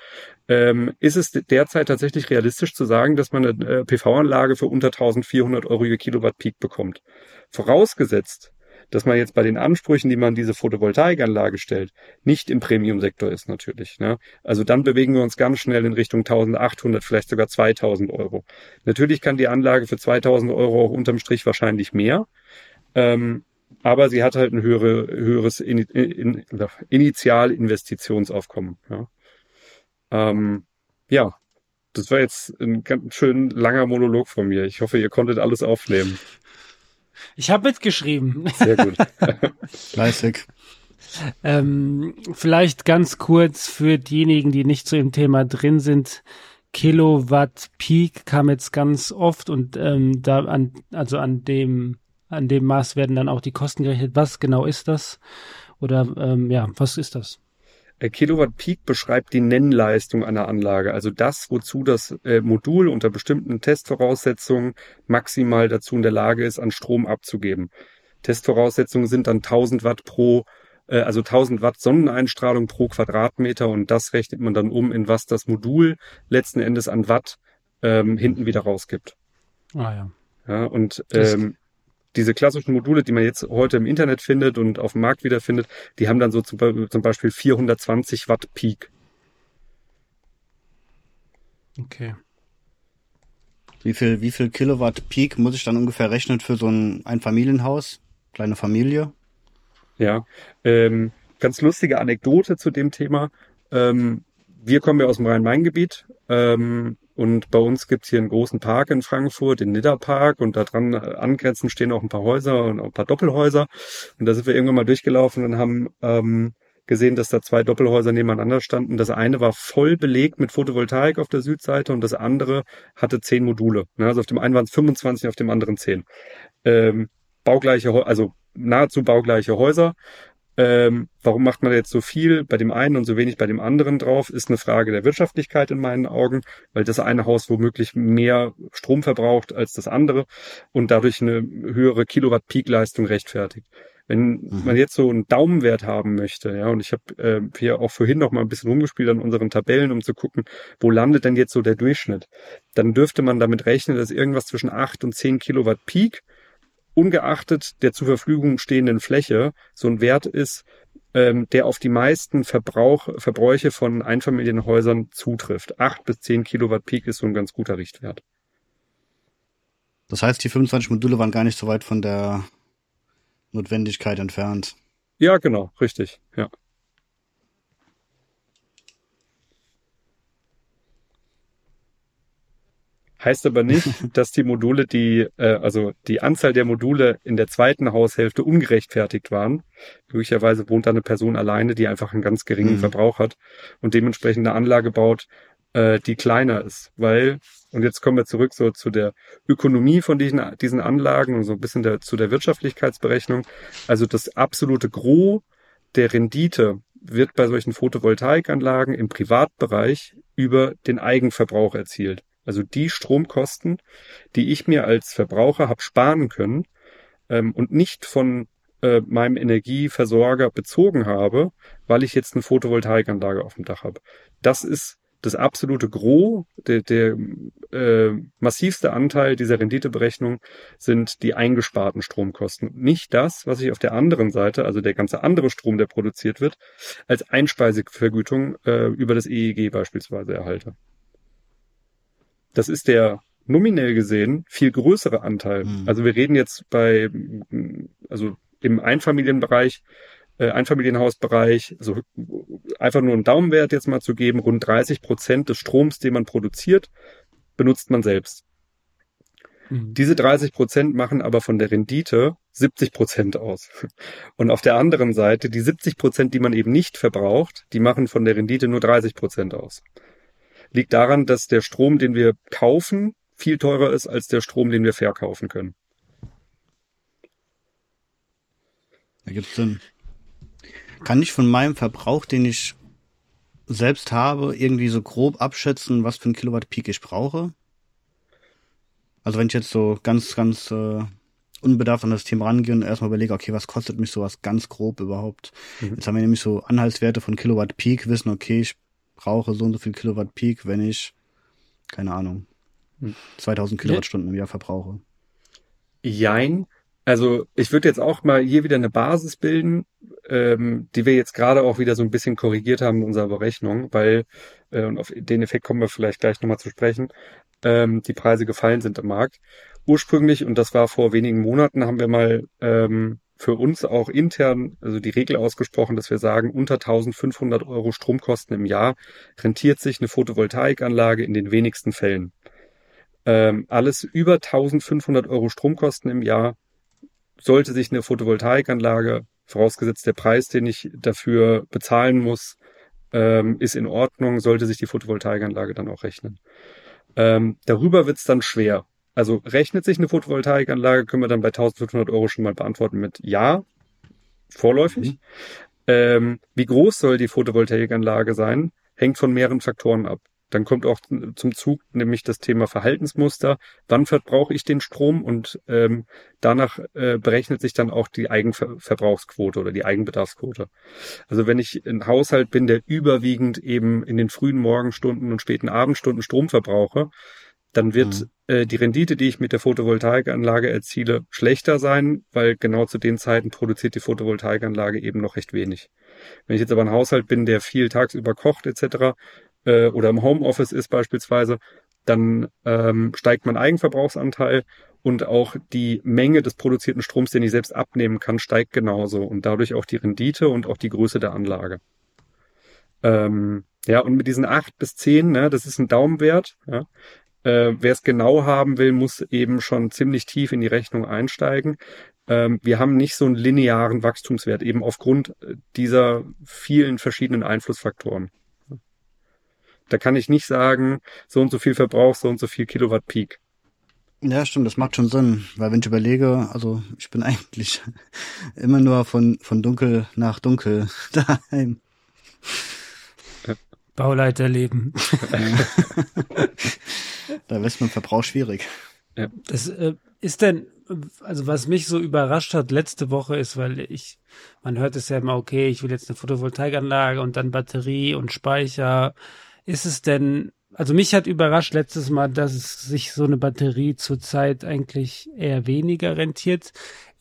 ähm, ist es derzeit tatsächlich realistisch zu sagen, dass man eine äh, PV-Anlage für unter 1400 Euro je Kilowatt Peak bekommt. Vorausgesetzt, dass man jetzt bei den Ansprüchen, die man diese Photovoltaikanlage stellt, nicht im Premium-Sektor ist natürlich. Ne? Also dann bewegen wir uns ganz schnell in Richtung 1800, vielleicht sogar 2000 Euro. Natürlich kann die Anlage für 2000 Euro auch unterm Strich wahrscheinlich mehr. Ähm, aber sie hat halt ein höhere, höheres in, in, in, Initialinvestitionsaufkommen. Ja. Ähm, ja, das war jetzt ein ganz schön langer Monolog von mir. Ich hoffe, ihr konntet alles aufnehmen. Ich habe mitgeschrieben. Sehr gut. Fleißig. ähm, vielleicht ganz kurz für diejenigen, die nicht so im Thema drin sind. Kilowatt Peak kam jetzt ganz oft und ähm, da an, also an dem, an dem Maß werden dann auch die Kosten gerechnet. Was genau ist das? Oder ähm, ja, was ist das? Äh, Kilowatt Peak beschreibt die Nennleistung einer Anlage, also das, wozu das äh, Modul unter bestimmten Testvoraussetzungen maximal dazu in der Lage ist, an Strom abzugeben. Testvoraussetzungen sind dann 1000 Watt pro, äh, also 1000 Watt Sonneneinstrahlung pro Quadratmeter und das rechnet man dann um, in was das Modul letzten Endes an Watt ähm, hinten wieder rausgibt. Ah ja. Ja, und ähm, diese klassischen Module, die man jetzt heute im Internet findet und auf dem Markt wiederfindet, die haben dann so zum, zum Beispiel 420 Watt Peak. Okay. Wie viel, wie viel Kilowatt Peak muss ich dann ungefähr rechnen für so ein Einfamilienhaus? Kleine Familie? Ja, ähm, ganz lustige Anekdote zu dem Thema. Ähm, wir kommen ja aus dem Rhein-Main-Gebiet ähm, und bei uns gibt's hier einen großen Park in Frankfurt, den Nidderpark und da dran äh, angrenzend stehen auch ein paar Häuser und ein paar Doppelhäuser. Und da sind wir irgendwann mal durchgelaufen und haben ähm, gesehen, dass da zwei Doppelhäuser nebeneinander standen. Das eine war voll belegt mit Photovoltaik auf der Südseite und das andere hatte zehn Module. Also auf dem einen waren es 25, auf dem anderen zehn. Ähm, baugleiche, also nahezu baugleiche Häuser. Ähm, warum macht man jetzt so viel bei dem einen und so wenig bei dem anderen drauf, ist eine Frage der Wirtschaftlichkeit in meinen Augen, weil das eine Haus womöglich mehr Strom verbraucht als das andere und dadurch eine höhere Kilowatt-Peak-Leistung rechtfertigt. Wenn mhm. man jetzt so einen Daumenwert haben möchte, ja, und ich habe äh, hier auch vorhin noch mal ein bisschen rumgespielt an unseren Tabellen, um zu gucken, wo landet denn jetzt so der Durchschnitt, dann dürfte man damit rechnen, dass irgendwas zwischen acht und zehn Kilowatt Peak ungeachtet der zur Verfügung stehenden Fläche so ein Wert ist, ähm, der auf die meisten Verbrauch, Verbräuche von Einfamilienhäusern zutrifft. Acht bis zehn Kilowatt Peak ist so ein ganz guter Richtwert. Das heißt, die 25 Module waren gar nicht so weit von der Notwendigkeit entfernt. Ja, genau, richtig, ja. Heißt aber nicht, dass die Module, die, äh, also die Anzahl der Module in der zweiten Haushälfte ungerechtfertigt waren. Möglicherweise wohnt da eine Person alleine, die einfach einen ganz geringen mhm. Verbrauch hat und dementsprechend eine Anlage baut, äh, die kleiner ist. Weil, und jetzt kommen wir zurück so zu der Ökonomie von diesen, diesen Anlagen und so ein bisschen der, zu der Wirtschaftlichkeitsberechnung. Also das absolute Gros der Rendite wird bei solchen Photovoltaikanlagen im Privatbereich über den Eigenverbrauch erzielt. Also die Stromkosten, die ich mir als Verbraucher habe sparen können ähm, und nicht von äh, meinem Energieversorger bezogen habe, weil ich jetzt eine Photovoltaikanlage auf dem Dach habe. Das ist das absolute Gros, der, der äh, massivste Anteil dieser Renditeberechnung sind die eingesparten Stromkosten. Nicht das, was ich auf der anderen Seite, also der ganze andere Strom, der produziert wird, als Einspeisevergütung äh, über das EEG beispielsweise erhalte. Das ist der nominell gesehen viel größere Anteil. Mhm. Also wir reden jetzt bei, also im Einfamilienbereich, äh, Einfamilienhausbereich, also einfach nur einen Daumenwert jetzt mal zu geben, rund 30 Prozent des Stroms, den man produziert, benutzt man selbst. Mhm. Diese 30 Prozent machen aber von der Rendite 70 Prozent aus. Und auf der anderen Seite, die 70 Prozent, die man eben nicht verbraucht, die machen von der Rendite nur 30 Prozent aus liegt daran, dass der Strom, den wir kaufen, viel teurer ist als der Strom, den wir verkaufen können. Da gibt's Sinn. Kann ich von meinem Verbrauch, den ich selbst habe, irgendwie so grob abschätzen, was für ein Kilowatt Peak ich brauche? Also wenn ich jetzt so ganz, ganz äh, unbedarft an das Thema rangehe und erstmal überlege, okay, was kostet mich sowas ganz grob überhaupt? Mhm. Jetzt haben wir nämlich so Anhaltswerte von Kilowatt Peak, wissen, okay, ich brauche so und so viel Kilowatt Peak, wenn ich, keine Ahnung, 2000 Kilowattstunden im Jahr verbrauche. Jein. Also ich würde jetzt auch mal hier wieder eine Basis bilden, ähm, die wir jetzt gerade auch wieder so ein bisschen korrigiert haben in unserer Berechnung, weil, äh, und auf den Effekt kommen wir vielleicht gleich nochmal zu sprechen, ähm, die Preise gefallen sind im Markt. Ursprünglich, und das war vor wenigen Monaten, haben wir mal ähm, für uns auch intern, also die Regel ausgesprochen, dass wir sagen, unter 1500 Euro Stromkosten im Jahr rentiert sich eine Photovoltaikanlage in den wenigsten Fällen. Ähm, alles über 1500 Euro Stromkosten im Jahr sollte sich eine Photovoltaikanlage, vorausgesetzt der Preis, den ich dafür bezahlen muss, ähm, ist in Ordnung, sollte sich die Photovoltaikanlage dann auch rechnen. Ähm, darüber wird es dann schwer. Also rechnet sich eine Photovoltaikanlage, können wir dann bei 1500 Euro schon mal beantworten mit Ja, vorläufig. Mhm. Ähm, wie groß soll die Photovoltaikanlage sein, hängt von mehreren Faktoren ab. Dann kommt auch zum Zug nämlich das Thema Verhaltensmuster. Wann verbrauche ich den Strom? Und ähm, danach äh, berechnet sich dann auch die Eigenverbrauchsquote oder die Eigenbedarfsquote. Also wenn ich ein Haushalt bin, der überwiegend eben in den frühen Morgenstunden und späten Abendstunden Strom verbrauche, dann wird mhm. Äh, die Rendite, die ich mit der Photovoltaikanlage erziele, schlechter sein, weil genau zu den Zeiten produziert die Photovoltaikanlage eben noch recht wenig. Wenn ich jetzt aber ein Haushalt bin, der viel tagsüber kocht etc. Äh, oder im Homeoffice ist beispielsweise, dann ähm, steigt mein Eigenverbrauchsanteil und auch die Menge des produzierten Stroms, den ich selbst abnehmen kann, steigt genauso und dadurch auch die Rendite und auch die Größe der Anlage. Ähm, ja, und mit diesen acht bis zehn, ne, das ist ein Daumenwert. Ja. Äh, Wer es genau haben will, muss eben schon ziemlich tief in die Rechnung einsteigen. Ähm, wir haben nicht so einen linearen Wachstumswert, eben aufgrund äh, dieser vielen verschiedenen Einflussfaktoren. Da kann ich nicht sagen, so und so viel Verbrauch, so und so viel Kilowatt Peak. Ja, stimmt, das macht schon Sinn, weil wenn ich überlege, also ich bin eigentlich immer nur von, von dunkel nach dunkel daheim. Bauleiterleben. da wird mit Verbrauch schwierig. Ja. Das äh, ist denn, also was mich so überrascht hat letzte Woche ist, weil ich, man hört es ja immer, okay, ich will jetzt eine Photovoltaikanlage und dann Batterie und Speicher. Ist es denn, also mich hat überrascht letztes Mal, dass es sich so eine Batterie zurzeit eigentlich eher weniger rentiert.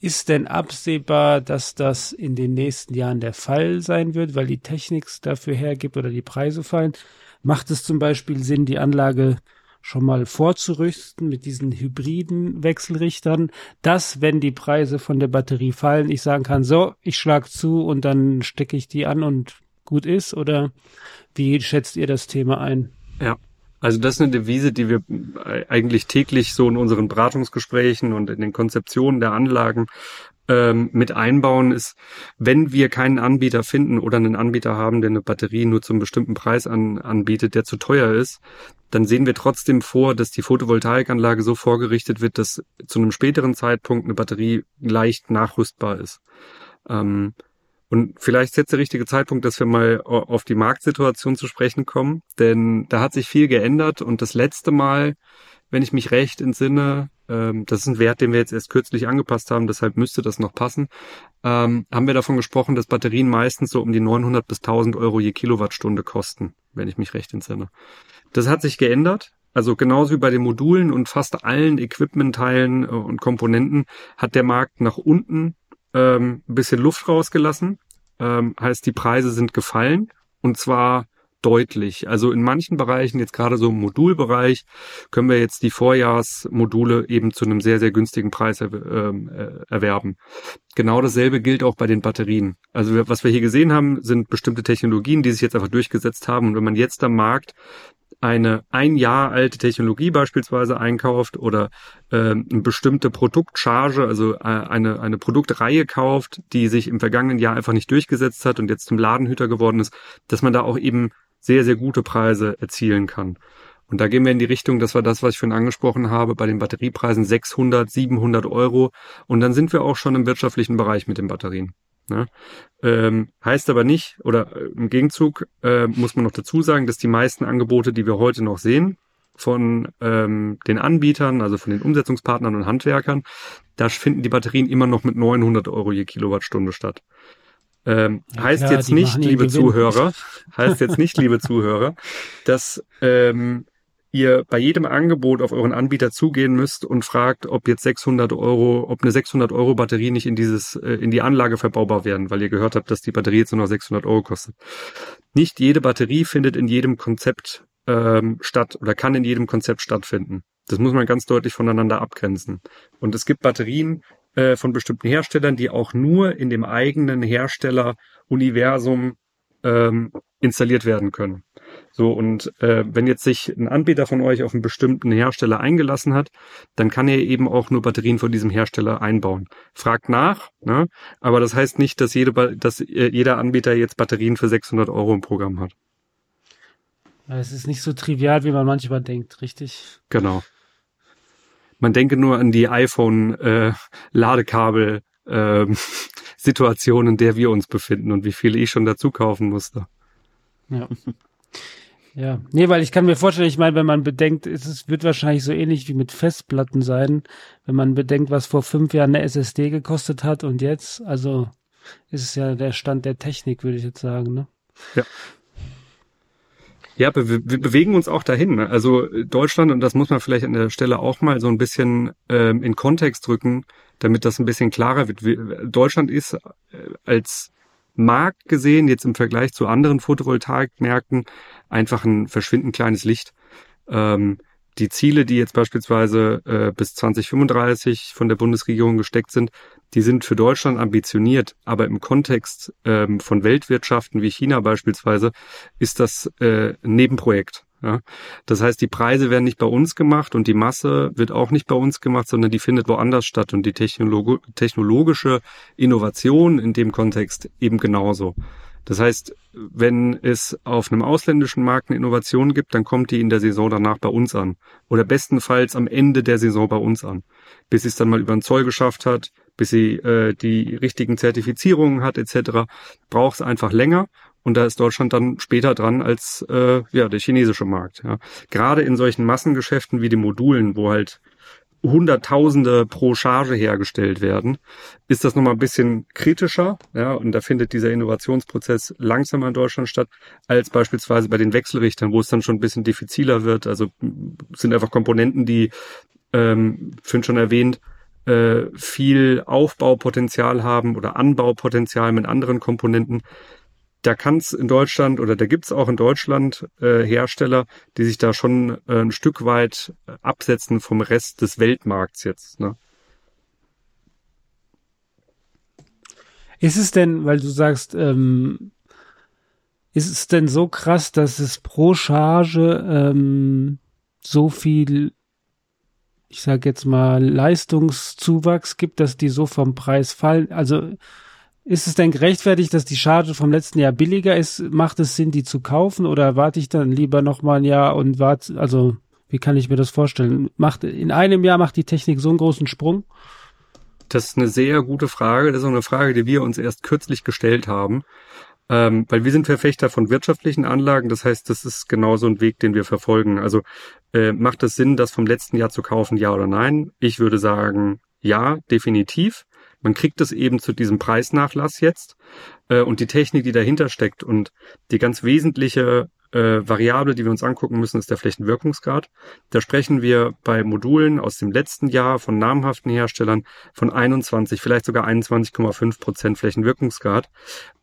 Ist denn absehbar, dass das in den nächsten Jahren der Fall sein wird, weil die Technik dafür hergibt oder die Preise fallen? Macht es zum Beispiel Sinn, die Anlage schon mal vorzurüsten mit diesen hybriden Wechselrichtern, dass, wenn die Preise von der Batterie fallen, ich sagen kann, so, ich schlag zu und dann stecke ich die an und gut ist? Oder wie schätzt ihr das Thema ein? Ja, also das ist eine Devise, die wir eigentlich täglich so in unseren Beratungsgesprächen und in den Konzeptionen der Anlagen ähm, mit einbauen, ist, wenn wir keinen Anbieter finden oder einen Anbieter haben, der eine Batterie nur zum bestimmten Preis an, anbietet, der zu teuer ist, dann sehen wir trotzdem vor, dass die Photovoltaikanlage so vorgerichtet wird, dass zu einem späteren Zeitpunkt eine Batterie leicht nachrüstbar ist. Ähm, und vielleicht ist jetzt der richtige Zeitpunkt, dass wir mal auf die Marktsituation zu sprechen kommen, denn da hat sich viel geändert und das letzte Mal, wenn ich mich recht entsinne, ähm, das ist ein Wert, den wir jetzt erst kürzlich angepasst haben, deshalb müsste das noch passen, ähm, haben wir davon gesprochen, dass Batterien meistens so um die 900 bis 1000 Euro je Kilowattstunde kosten, wenn ich mich recht entsinne. Das hat sich geändert. Also genauso wie bei den Modulen und fast allen Equipmentteilen äh, und Komponenten hat der Markt nach unten ähm, ein bisschen Luft rausgelassen. Ähm, heißt, die Preise sind gefallen und zwar deutlich. Also in manchen Bereichen, jetzt gerade so im Modulbereich, können wir jetzt die Vorjahrsmodule eben zu einem sehr, sehr günstigen Preis ähm, äh, erwerben. Genau dasselbe gilt auch bei den Batterien. Also was wir hier gesehen haben, sind bestimmte Technologien, die sich jetzt einfach durchgesetzt haben. Und wenn man jetzt am Markt eine ein Jahr alte Technologie beispielsweise einkauft oder äh, eine bestimmte Produktcharge, also äh, eine, eine Produktreihe kauft, die sich im vergangenen Jahr einfach nicht durchgesetzt hat und jetzt zum Ladenhüter geworden ist, dass man da auch eben sehr, sehr gute Preise erzielen kann. Und da gehen wir in die Richtung, das war das, was ich vorhin angesprochen habe, bei den Batteriepreisen 600, 700 Euro. Und dann sind wir auch schon im wirtschaftlichen Bereich mit den Batterien. Ne? Ähm, heißt aber nicht, oder äh, im Gegenzug äh, muss man noch dazu sagen, dass die meisten Angebote, die wir heute noch sehen, von ähm, den Anbietern, also von den Umsetzungspartnern und Handwerkern, da finden die Batterien immer noch mit 900 Euro je Kilowattstunde statt. Ähm, ja, heißt klar, jetzt nicht, liebe Zuhörer, heißt jetzt nicht, liebe Zuhörer, dass ähm, ihr bei jedem Angebot auf euren Anbieter zugehen müsst und fragt, ob jetzt 600 Euro, ob eine 600 Euro Batterie nicht in dieses, äh, in die Anlage verbaubar werden, weil ihr gehört habt, dass die Batterie jetzt nur noch 600 Euro kostet. Nicht jede Batterie findet in jedem Konzept ähm, statt oder kann in jedem Konzept stattfinden. Das muss man ganz deutlich voneinander abgrenzen. Und es gibt Batterien äh, von bestimmten Herstellern, die auch nur in dem eigenen Herstelleruniversum ähm, installiert werden können. So, und äh, wenn jetzt sich ein Anbieter von euch auf einen bestimmten Hersteller eingelassen hat, dann kann er eben auch nur Batterien von diesem Hersteller einbauen. Fragt nach, ne? aber das heißt nicht, dass, jede, dass äh, jeder Anbieter jetzt Batterien für 600 Euro im Programm hat. Es ist nicht so trivial, wie man manchmal denkt, richtig? Genau. Man denke nur an die iPhone-Ladekabel. Äh, äh, Situation, in der wir uns befinden und wie viele ich schon dazu kaufen musste. Ja. Ja, nee, weil ich kann mir vorstellen, ich meine, wenn man bedenkt, es wird wahrscheinlich so ähnlich wie mit Festplatten sein, wenn man bedenkt, was vor fünf Jahren eine SSD gekostet hat und jetzt, also ist es ja der Stand der Technik, würde ich jetzt sagen, ne? Ja. Ja, wir, wir bewegen uns auch dahin. Ne? Also Deutschland, und das muss man vielleicht an der Stelle auch mal so ein bisschen ähm, in Kontext drücken, damit das ein bisschen klarer wird. Deutschland ist äh, als Markt gesehen, jetzt im Vergleich zu anderen Photovoltaikmärkten, einfach ein verschwindend kleines Licht. Ähm, die Ziele, die jetzt beispielsweise äh, bis 2035 von der Bundesregierung gesteckt sind, die sind für Deutschland ambitioniert, aber im Kontext ähm, von Weltwirtschaften wie China beispielsweise ist das äh, ein Nebenprojekt. Ja? Das heißt, die Preise werden nicht bei uns gemacht und die Masse wird auch nicht bei uns gemacht, sondern die findet woanders statt und die Technolog technologische Innovation in dem Kontext eben genauso. Das heißt, wenn es auf einem ausländischen Markt eine Innovation gibt, dann kommt die in der Saison danach bei uns an. Oder bestenfalls am Ende der Saison bei uns an. Bis sie es dann mal über den Zoll geschafft hat, bis sie äh, die richtigen Zertifizierungen hat etc., braucht es einfach länger. Und da ist Deutschland dann später dran als äh, ja der chinesische Markt. Ja. Gerade in solchen Massengeschäften wie die Modulen, wo halt Hunderttausende pro Charge hergestellt werden, ist das nochmal ein bisschen kritischer. Ja, und da findet dieser Innovationsprozess langsamer in Deutschland statt, als beispielsweise bei den Wechselrichtern, wo es dann schon ein bisschen diffiziler wird. Also sind einfach Komponenten, die, ähm, Finn schon erwähnt, äh, viel Aufbaupotenzial haben oder Anbaupotenzial mit anderen Komponenten, da kann es in Deutschland oder da gibt es auch in Deutschland äh, Hersteller, die sich da schon äh, ein Stück weit äh, absetzen vom Rest des Weltmarkts jetzt. Ne? Ist es denn, weil du sagst, ähm, ist es denn so krass, dass es pro Charge ähm, so viel, ich sag jetzt mal, Leistungszuwachs gibt, dass die so vom Preis fallen? Also ist es denn gerechtfertigt, dass die Charge vom letzten Jahr billiger ist? Macht es Sinn, die zu kaufen oder warte ich dann lieber noch mal ein Jahr und warte, also wie kann ich mir das vorstellen? Macht, in einem Jahr macht die Technik so einen großen Sprung? Das ist eine sehr gute Frage. Das ist auch eine Frage, die wir uns erst kürzlich gestellt haben. Ähm, weil wir sind Verfechter von wirtschaftlichen Anlagen. Das heißt, das ist genau so ein Weg, den wir verfolgen. Also äh, macht es Sinn, das vom letzten Jahr zu kaufen, ja oder nein? Ich würde sagen, ja, definitiv. Man kriegt es eben zu diesem Preisnachlass jetzt äh, und die Technik, die dahinter steckt und die ganz wesentliche äh, Variable, die wir uns angucken müssen, ist der Flächenwirkungsgrad. Da sprechen wir bei Modulen aus dem letzten Jahr von namhaften Herstellern von 21, vielleicht sogar 21,5 Prozent Flächenwirkungsgrad.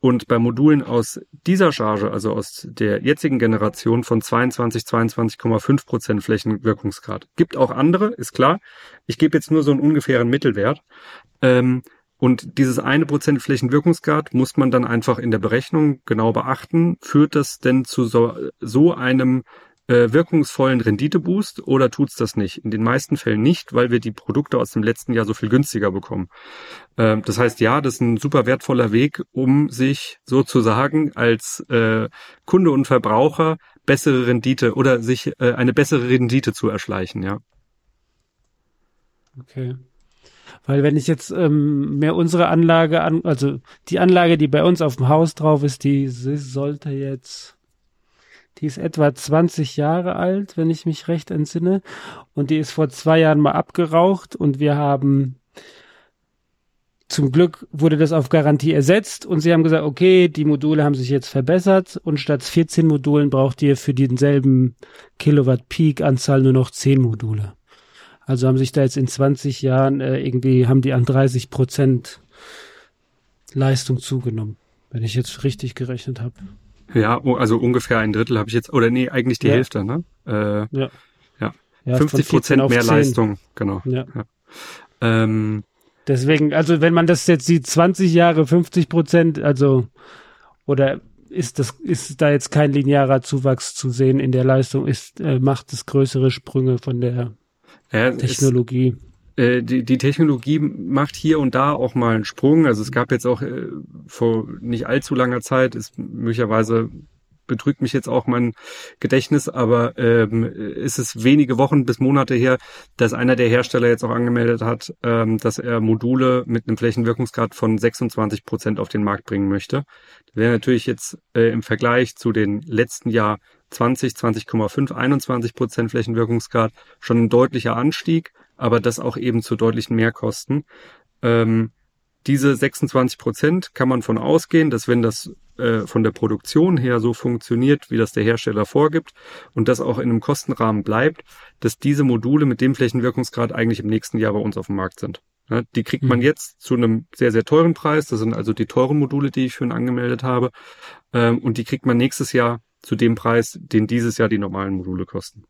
Und bei Modulen aus dieser Charge, also aus der jetzigen Generation von 22, 22,5 Prozent Flächenwirkungsgrad. Gibt auch andere, ist klar. Ich gebe jetzt nur so einen ungefähren Mittelwert. Ähm, und dieses eine Prozent Flächenwirkungsgrad muss man dann einfach in der Berechnung genau beachten. Führt das denn zu so, so einem äh, wirkungsvollen Renditeboost oder tut's das nicht? In den meisten Fällen nicht, weil wir die Produkte aus dem letzten Jahr so viel günstiger bekommen. Äh, das heißt, ja, das ist ein super wertvoller Weg, um sich sozusagen als äh, Kunde und Verbraucher bessere Rendite oder sich äh, eine bessere Rendite zu erschleichen, ja. Okay. Weil wenn ich jetzt ähm, mehr unsere Anlage an, also die Anlage, die bei uns auf dem Haus drauf ist, die, sollte jetzt, die ist etwa 20 Jahre alt, wenn ich mich recht entsinne. Und die ist vor zwei Jahren mal abgeraucht und wir haben zum Glück wurde das auf Garantie ersetzt und sie haben gesagt, okay, die Module haben sich jetzt verbessert und statt 14 Modulen braucht ihr für denselben Kilowatt Peak Anzahl nur noch 10 Module. Also haben sich da jetzt in 20 Jahren äh, irgendwie, haben die an 30 Prozent Leistung zugenommen, wenn ich jetzt richtig gerechnet habe. Ja, also ungefähr ein Drittel habe ich jetzt, oder nee, eigentlich die Ja. Hälfte, ne? Äh, Ja. Ja. Ja, 50 von 14 Prozent mehr 10. Leistung, genau. Ja. Ähm, Deswegen, also wenn man das jetzt sieht, 20 Jahre, 50 Prozent, also oder ist das, ist da jetzt kein linearer Zuwachs zu sehen in der Leistung, ist, äh, macht es größere Sprünge von der ja, Technologie. äh, die, die Technologie macht hier und da auch mal einen Sprung. Also es gab jetzt auch äh, vor nicht allzu langer Zeit, ist möglicherweise betrügt mich jetzt auch mein Gedächtnis, aber ähm, ist es wenige Wochen bis Monate her, dass einer der Hersteller jetzt auch angemeldet hat, ähm, dass er Module mit einem Flächenwirkungsgrad von 26 Prozent auf den Markt bringen möchte. Das wäre natürlich jetzt äh, im Vergleich zu den letzten Jahr 20, 20,5, 21 Prozent Flächenwirkungsgrad schon ein deutlicher Anstieg, aber das auch eben zu deutlichen Mehrkosten. Ähm, diese 26 Prozent kann man von ausgehen, dass wenn das äh, von der Produktion her so funktioniert, wie das der Hersteller vorgibt und das auch in einem Kostenrahmen bleibt, dass diese Module mit dem Flächenwirkungsgrad eigentlich im nächsten Jahr bei uns auf dem Markt sind. Ja, die kriegt man Mhm. jetzt zu einem sehr, sehr teuren Preis. Das sind also die teuren Module, die ich für ihn angemeldet habe. Ähm, und die kriegt man nächstes Jahr zu dem Preis, den dieses Jahr die normalen Module kosten.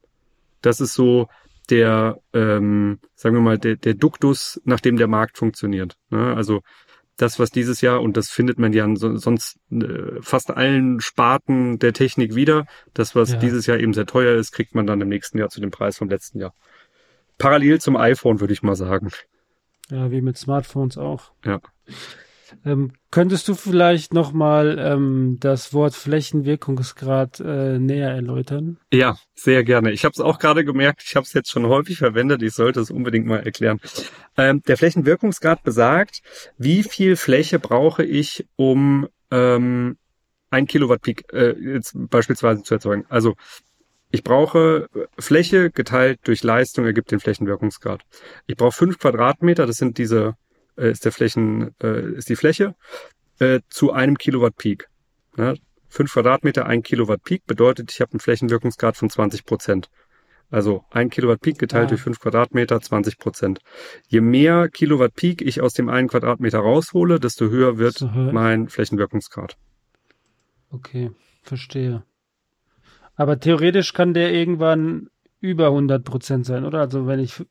Das ist so der, ähm, sagen wir mal, der, der Duktus, nach dem der Markt funktioniert. Ne? Also das, was dieses Jahr, und das findet man ja an so, sonst äh, fast allen Sparten der Technik wieder, das, was Ja. dieses Jahr eben sehr teuer ist, kriegt man dann im nächsten Jahr zu dem Preis vom letzten Jahr. Parallel zum iPhone, würde ich mal sagen. Ja, wie mit Smartphones auch. Ja. Ähm, könntest du vielleicht nochmal ähm, das Wort Flächenwirkungsgrad äh, näher erläutern? Ja, sehr gerne. Ich habe es auch gerade gemerkt, ich habe es jetzt schon häufig verwendet, ich sollte es unbedingt mal erklären. Ähm, der Flächenwirkungsgrad besagt, wie viel Fläche brauche ich, um ähm, ein Kilowatt Peak äh, jetzt beispielsweise zu erzeugen. Also ich brauche Fläche geteilt durch Leistung ergibt den Flächenwirkungsgrad. Ich brauche fünf Quadratmeter, das sind diese, äh, ist der Flächen, äh, ist die Fläche, äh, zu einem Kilowatt Peak. Ja, fünf Quadratmeter, ein Kilowatt Peak bedeutet, ich habe einen Flächenwirkungsgrad von 20 Prozent. Also ein Kilowatt Peak geteilt Ah. durch fünf Quadratmeter, 20 Prozent. Je mehr Kilowatt Peak ich aus dem einen Quadratmeter raushole, desto höher wird So, mein Flächenwirkungsgrad. Okay, verstehe. Aber theoretisch kann der irgendwann über 100 Prozent sein, oder? Also wenn ich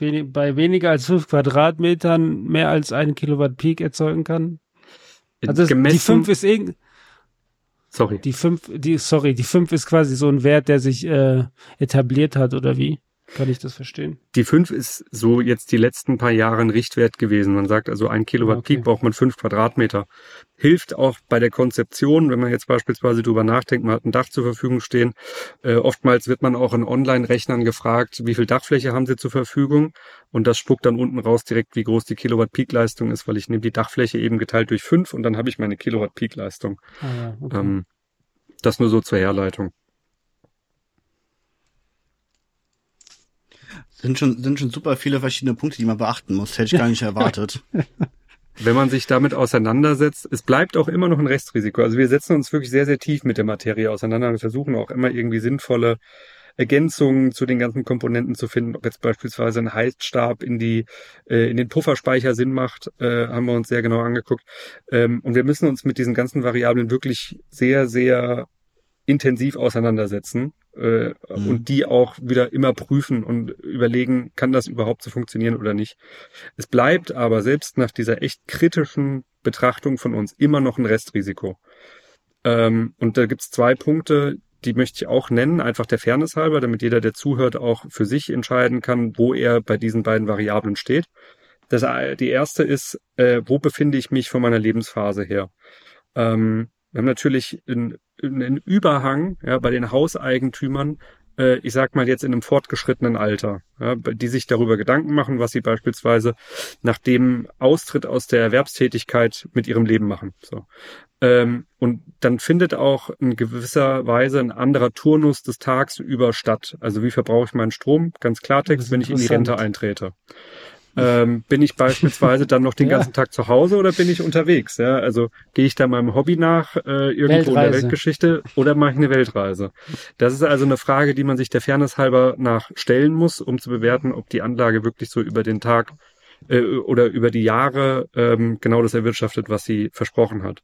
wenig, bei weniger als 5 Quadratmetern mehr als einen Kilowatt Peak erzeugen kann. Also es- die Gemessen, 5 ist irgend, sorry. die 5, die, sorry, die 5 ist quasi so ein Wert, der sich äh, etabliert hat, oder wie? Kann ich das verstehen? Die 5 ist so jetzt die letzten paar Jahre ein Richtwert gewesen. Man sagt also, ein Kilowatt Ah, okay. Peak braucht man 5 Quadratmeter. Hilft auch bei der Konzeption, wenn man jetzt beispielsweise drüber nachdenkt, man hat ein Dach zur Verfügung stehen. Äh, oftmals wird man auch in Online-Rechnern gefragt, wie viel Dachfläche haben sie zur Verfügung? Und das spuckt dann unten raus direkt, wie groß die Kilowatt Peak Leistung ist, weil ich nehme die Dachfläche eben geteilt durch 5 und dann habe ich meine Kilowatt Peak Leistung. Ah, okay. Ähm, das nur so zur Herleitung. Sind schon, sind schon super viele verschiedene Punkte, die man beachten muss. Hätte ich gar nicht erwartet. wenn man sich damit auseinandersetzt, es bleibt auch immer noch ein Restrisiko. Also wir setzen uns wirklich sehr, sehr tief mit der Materie auseinander und versuchen auch immer irgendwie sinnvolle Ergänzungen zu den ganzen Komponenten zu finden. Ob jetzt beispielsweise ein Heizstab in die äh, in den Pufferspeicher Sinn macht, äh, haben wir uns sehr genau angeguckt. Ähm, und wir müssen uns mit diesen ganzen Variablen wirklich sehr, sehr intensiv auseinandersetzen äh, Mhm. und die auch wieder immer prüfen und überlegen, kann das überhaupt so funktionieren oder nicht. Es bleibt aber selbst nach dieser echt kritischen Betrachtung von uns immer noch ein Restrisiko. Ähm, und da gibt's zwei Punkte, die möchte ich auch nennen, einfach der Fairness halber, damit jeder, der zuhört, auch für sich entscheiden kann, wo er bei diesen beiden Variablen steht. Das, die erste ist, äh, wo befinde ich mich von meiner Lebensphase her? Ähm, wir haben natürlich einen, einen Überhang ja, bei den Hauseigentümern, äh, ich sag mal jetzt in einem fortgeschrittenen Alter, ja, die sich darüber Gedanken machen, was sie beispielsweise nach dem Austritt aus der Erwerbstätigkeit mit ihrem Leben machen. So. Ähm, und dann findet auch in gewisser Weise ein anderer Turnus des Tags über statt. Also wie verbrauche ich meinen Strom? Ganz Klartext, wenn ich in die. Rente eintrete. Ähm, bin ich beispielsweise dann noch den Ja. ganzen Tag zu Hause oder bin ich unterwegs? Ja, also gehe ich da meinem Hobby nach äh, irgendwo in der Weltreise. Weltgeschichte oder mache ich eine Weltreise? Das ist also eine Frage, die man sich der Fairness halber nach stellen muss, um zu bewerten, ob die Anlage wirklich so über den Tag äh, oder über die Jahre ähm, genau das erwirtschaftet, was sie versprochen hat.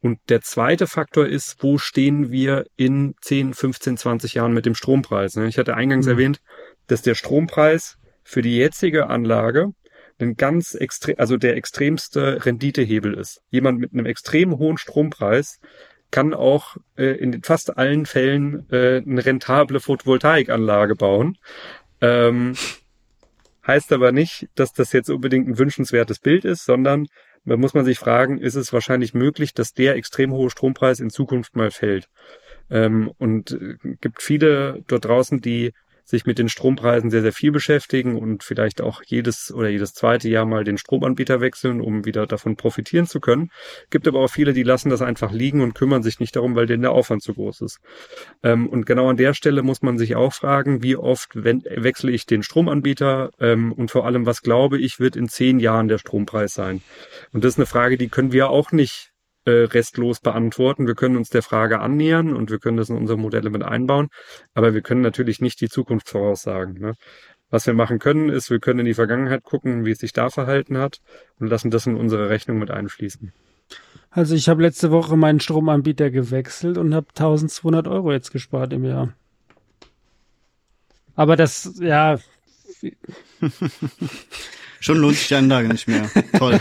Und der zweite Faktor ist, wo stehen wir in 10, 15, 20 Jahren mit dem Strompreis? ne? Ich hatte eingangs Mhm. erwähnt, dass der Strompreis für die jetzige Anlage ein ganz extrem, also der extremste Renditehebel ist. Jemand mit einem extrem hohen Strompreis kann auch äh, in fast allen Fällen äh, eine rentable Photovoltaikanlage bauen. Ähm, heißt aber nicht, dass das jetzt unbedingt ein wünschenswertes Bild ist, sondern da muss man sich fragen, ist es wahrscheinlich möglich, dass der extrem hohe Strompreis in Zukunft mal fällt? Ähm, und äh, gibt viele dort draußen, die sich mit den Strompreisen sehr, sehr viel beschäftigen und vielleicht auch jedes oder jedes zweite Jahr mal den Stromanbieter wechseln, um wieder davon profitieren zu können. Gibt aber auch viele, die lassen das einfach liegen und kümmern sich nicht darum, weil denen der Aufwand zu groß ist. Ähm, und genau an der Stelle muss man sich auch fragen, wie oft wenn, wechsle ich den Stromanbieter ähm, und vor allem, was glaube ich, wird in zehn Jahren der Strompreis sein? Und das ist eine Frage, die können wir auch nicht äh, restlos beantworten. Wir können uns der Frage annähern und wir können das in unsere Modelle mit einbauen, aber wir können natürlich nicht die Zukunft voraussagen. Ne? Was wir machen können, ist, wir können in die Vergangenheit gucken, wie es sich da verhalten hat und lassen das in unsere Rechnung mit einfließen. Also ich habe letzte Woche meinen Stromanbieter gewechselt und habe 1200 Euro jetzt gespart im Jahr. Aber das, ja. Schon lohnt sich die Anlage nicht mehr. Toll.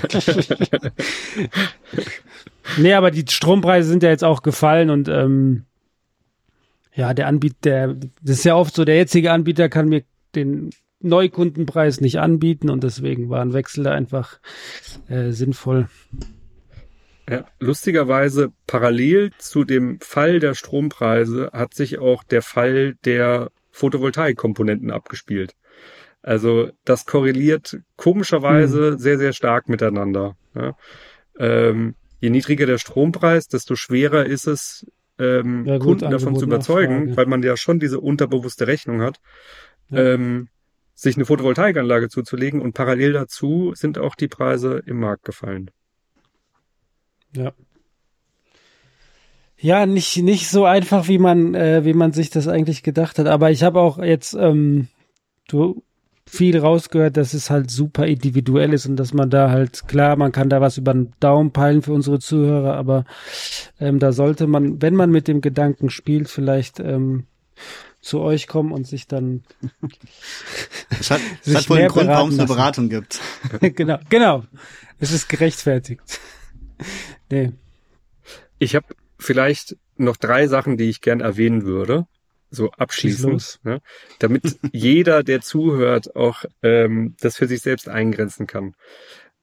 nee, aber die Strompreise sind ja jetzt auch gefallen und ähm, ja, der Anbieter, der, das ist ja oft so, der jetzige Anbieter kann mir den Neukundenpreis nicht anbieten und deswegen war ein Wechsel da einfach äh, sinnvoll. Ja, lustigerweise parallel zu dem Fall der Strompreise hat sich auch der Fall der Photovoltaikkomponenten abgespielt. Also das korreliert komischerweise hm. sehr, sehr stark miteinander. Ja. Ähm, je niedriger der Strompreis, desto schwerer ist es, ähm, ja, gut, Kunden davon zu überzeugen, Nachfrage. weil man ja schon diese unterbewusste Rechnung hat, ja. ähm, sich eine Photovoltaikanlage zuzulegen und parallel dazu sind auch die Preise im Markt gefallen. Ja. Ja, nicht, nicht so einfach, wie man, äh, wie man sich das eigentlich gedacht hat. Aber ich habe auch jetzt ähm, du, viel rausgehört, dass es halt super individuell ist und dass man da halt, klar, man kann da was über den Daumen peilen für unsere Zuhörer, aber ähm, da sollte man, wenn man mit dem Gedanken spielt, vielleicht ähm, zu euch kommen und sich dann. Es hat, es hat wohl einen Grund, warum es eine Beratung gibt. genau, genau. Es ist gerechtfertigt. nee. Ich habe vielleicht noch drei Sachen, die ich gern erwähnen würde, so abschließend, ne, damit jeder, der zuhört, auch ähm, das für sich selbst eingrenzen kann.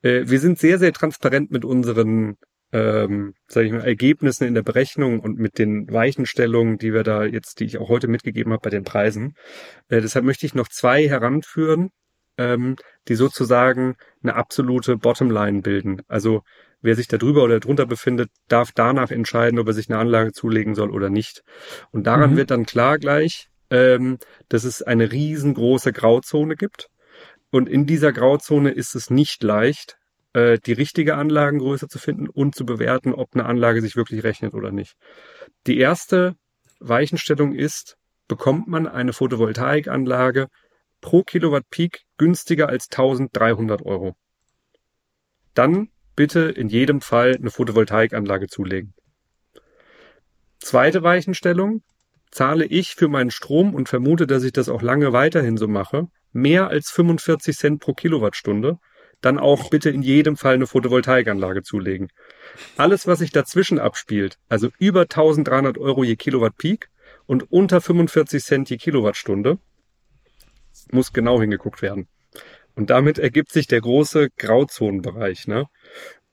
Äh, wir sind sehr, sehr transparent mit unseren ähm, sage ich mal, Ergebnissen in der Berechnung und mit den Weichenstellungen, die wir da jetzt, die ich auch heute mitgegeben habe bei den Preisen. Äh, deshalb möchte ich noch zwei heranführen, ähm, die sozusagen eine absolute Bottomline bilden. Also Wer sich da drüber oder drunter befindet, darf danach entscheiden, ob er sich eine Anlage zulegen soll oder nicht. Und daran mhm. wird dann klar gleich, ähm, dass es eine riesengroße Grauzone gibt. Und in dieser Grauzone ist es nicht leicht, äh, die richtige Anlagengröße zu finden und zu bewerten, ob eine Anlage sich wirklich rechnet oder nicht. Die erste Weichenstellung ist, bekommt man eine Photovoltaikanlage pro Kilowatt Peak günstiger als 1300 Euro. Dann bitte in jedem Fall eine Photovoltaikanlage zulegen. Zweite Weichenstellung. Zahle ich für meinen Strom und vermute, dass ich das auch lange weiterhin so mache, mehr als 45 Cent pro Kilowattstunde, dann auch bitte in jedem Fall eine Photovoltaikanlage zulegen. Alles, was sich dazwischen abspielt, also über 1300 Euro je Kilowatt Peak und unter 45 Cent je Kilowattstunde, muss genau hingeguckt werden. Und damit ergibt sich der große Grauzonenbereich. Ne?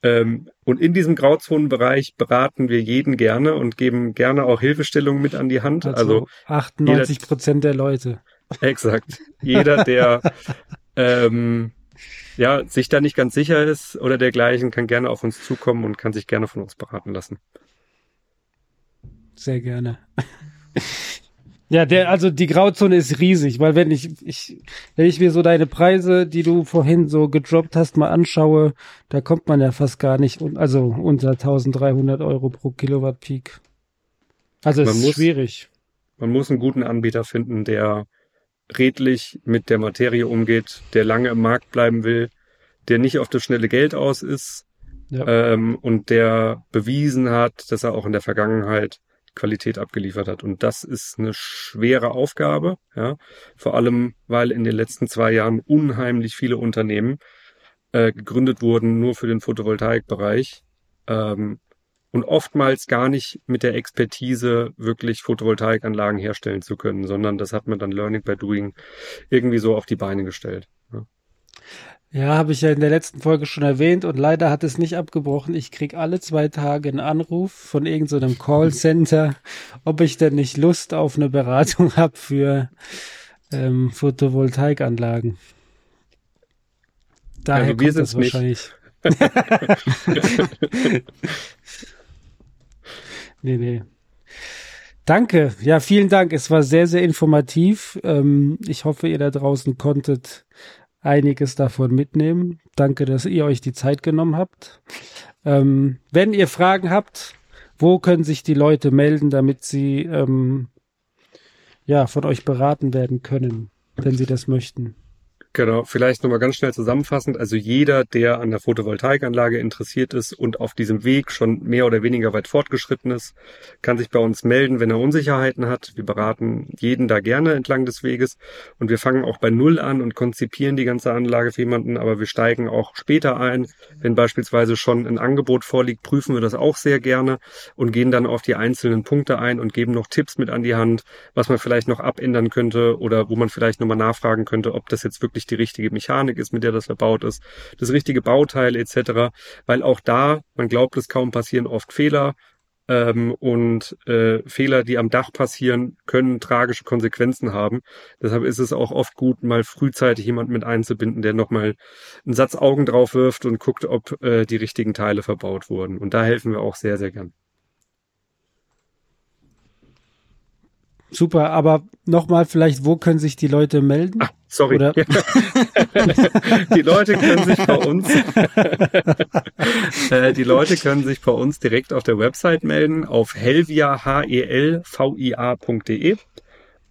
Ähm, und in diesem Grauzonenbereich beraten wir jeden gerne und geben gerne auch Hilfestellungen mit an die Hand. Also, also 98 Prozent der Leute. Exakt. Jeder, der ähm, ja, sich da nicht ganz sicher ist oder dergleichen, kann gerne auf uns zukommen und kann sich gerne von uns beraten lassen. Sehr gerne. Ja, der, also die Grauzone ist riesig, weil wenn ich, ich, wenn ich mir so deine Preise, die du vorhin so gedroppt hast, mal anschaue, da kommt man ja fast gar nicht, also unter 1300 Euro pro Kilowatt Peak. Also es ist muss, schwierig. Man muss einen guten Anbieter finden, der redlich mit der Materie umgeht, der lange im Markt bleiben will, der nicht auf das schnelle Geld aus ist ja. ähm, und der bewiesen hat, dass er auch in der Vergangenheit Qualität abgeliefert hat. Und das ist eine schwere Aufgabe, ja. Vor allem, weil in den letzten zwei Jahren unheimlich viele Unternehmen äh, gegründet wurden, nur für den Photovoltaikbereich. Ähm, und oftmals gar nicht mit der Expertise wirklich Photovoltaikanlagen herstellen zu können, sondern das hat man dann Learning by Doing irgendwie so auf die Beine gestellt. Ja. Ja, habe ich ja in der letzten Folge schon erwähnt und leider hat es nicht abgebrochen. Ich krieg alle zwei Tage einen Anruf von irgendeinem so Callcenter, ob ich denn nicht Lust auf eine Beratung habe für ähm, Photovoltaikanlagen. Daher also kommt das wahrscheinlich. nee, nee. Danke. Ja, vielen Dank. Es war sehr, sehr informativ. Ähm, ich hoffe, ihr da draußen konntet einiges davon mitnehmen. Danke, dass ihr euch die Zeit genommen habt. Ähm, wenn ihr Fragen habt, wo können sich die Leute melden, damit sie ähm, ja von euch beraten werden können, wenn sie das möchten? Genau, vielleicht nochmal ganz schnell zusammenfassend. Also jeder, der an der Photovoltaikanlage interessiert ist und auf diesem Weg schon mehr oder weniger weit fortgeschritten ist, kann sich bei uns melden, wenn er Unsicherheiten hat. Wir beraten jeden da gerne entlang des Weges und wir fangen auch bei Null an und konzipieren die ganze Anlage für jemanden, aber wir steigen auch später ein. Wenn beispielsweise schon ein Angebot vorliegt, prüfen wir das auch sehr gerne und gehen dann auf die einzelnen Punkte ein und geben noch Tipps mit an die Hand, was man vielleicht noch abändern könnte oder wo man vielleicht nochmal nachfragen könnte, ob das jetzt wirklich die richtige Mechanik ist, mit der das verbaut ist, das richtige Bauteil etc. Weil auch da, man glaubt es kaum, passieren oft Fehler. Ähm, und äh, Fehler, die am Dach passieren, können tragische Konsequenzen haben. Deshalb ist es auch oft gut, mal frühzeitig jemanden mit einzubinden, der nochmal einen Satz Augen drauf wirft und guckt, ob äh, die richtigen Teile verbaut wurden. Und da helfen wir auch sehr, sehr gern. Super, aber nochmal vielleicht, wo können sich die Leute melden? Ach, sorry. Die Leute können sich bei uns, äh, die Leute können sich bei uns direkt auf der Website melden, auf helvia, H-E-L-V-I-A.de.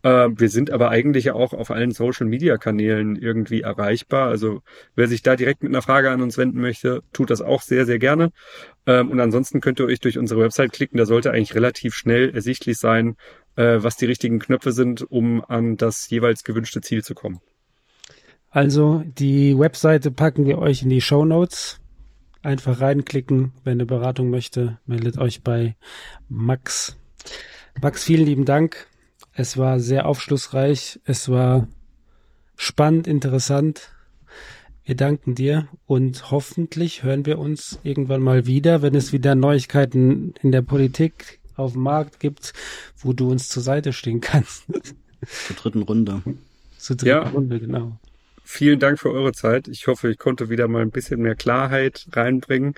Äh, wir sind aber eigentlich auch auf allen Social Media Kanälen irgendwie erreichbar. Also wer sich da direkt mit einer Frage an uns wenden möchte, tut das auch sehr, sehr gerne. Ähm, und ansonsten könnt ihr euch durch unsere Website klicken. Da sollte eigentlich relativ schnell ersichtlich sein, äh, was die richtigen Knöpfe sind, um an das jeweils gewünschte Ziel zu kommen. Also die Webseite packen wir euch in die Show Notes. Einfach reinklicken, wenn eine Beratung möchte, meldet euch bei Max. Max, vielen lieben Dank. Es war sehr aufschlussreich. Es war spannend, interessant. Wir danken dir und hoffentlich hören wir uns irgendwann mal wieder, wenn es wieder Neuigkeiten in der Politik auf dem Markt gibt, wo du uns zur Seite stehen kannst. Zur dritten Runde. Zur dritten Ja. Runde, genau. Vielen Dank für eure Zeit. Ich hoffe, ich konnte wieder mal ein bisschen mehr Klarheit reinbringen.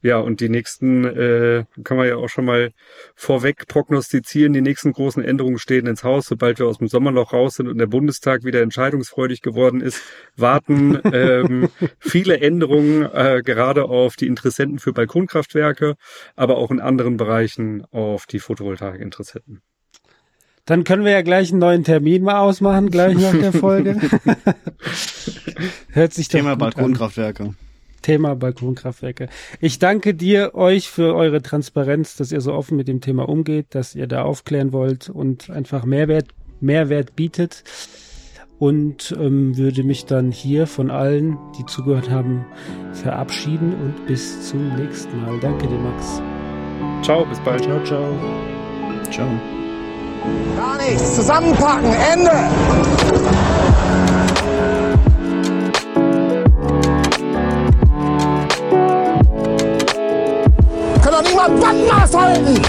Ja, und die nächsten, äh, kann man ja auch schon mal vorweg prognostizieren, die nächsten großen Änderungen stehen ins Haus, sobald wir aus dem Sommerloch raus sind und der Bundestag wieder entscheidungsfreudig geworden ist, warten ähm, viele Änderungen äh, gerade auf die Interessenten für Balkonkraftwerke, aber auch in anderen Bereichen auf die Photovoltaik-Interessenten. Dann können wir ja gleich einen neuen Termin mal ausmachen, gleich nach der Folge. Hört sich Thema an. Balkonkraftwerke. Thema Balkonkraftwerke. Ich danke dir, euch für eure Transparenz, dass ihr so offen mit dem Thema umgeht, dass ihr da aufklären wollt und einfach Mehrwert, Mehrwert bietet. Und ähm, würde mich dann hier von allen, die zugehört haben, verabschieden und bis zum nächsten Mal. Danke dir, Max. Ciao, bis bald. Ciao, ciao. Ciao. Gar nichts. Zusammenpacken. Ende. Können doch nicht mal Bandmaß halten.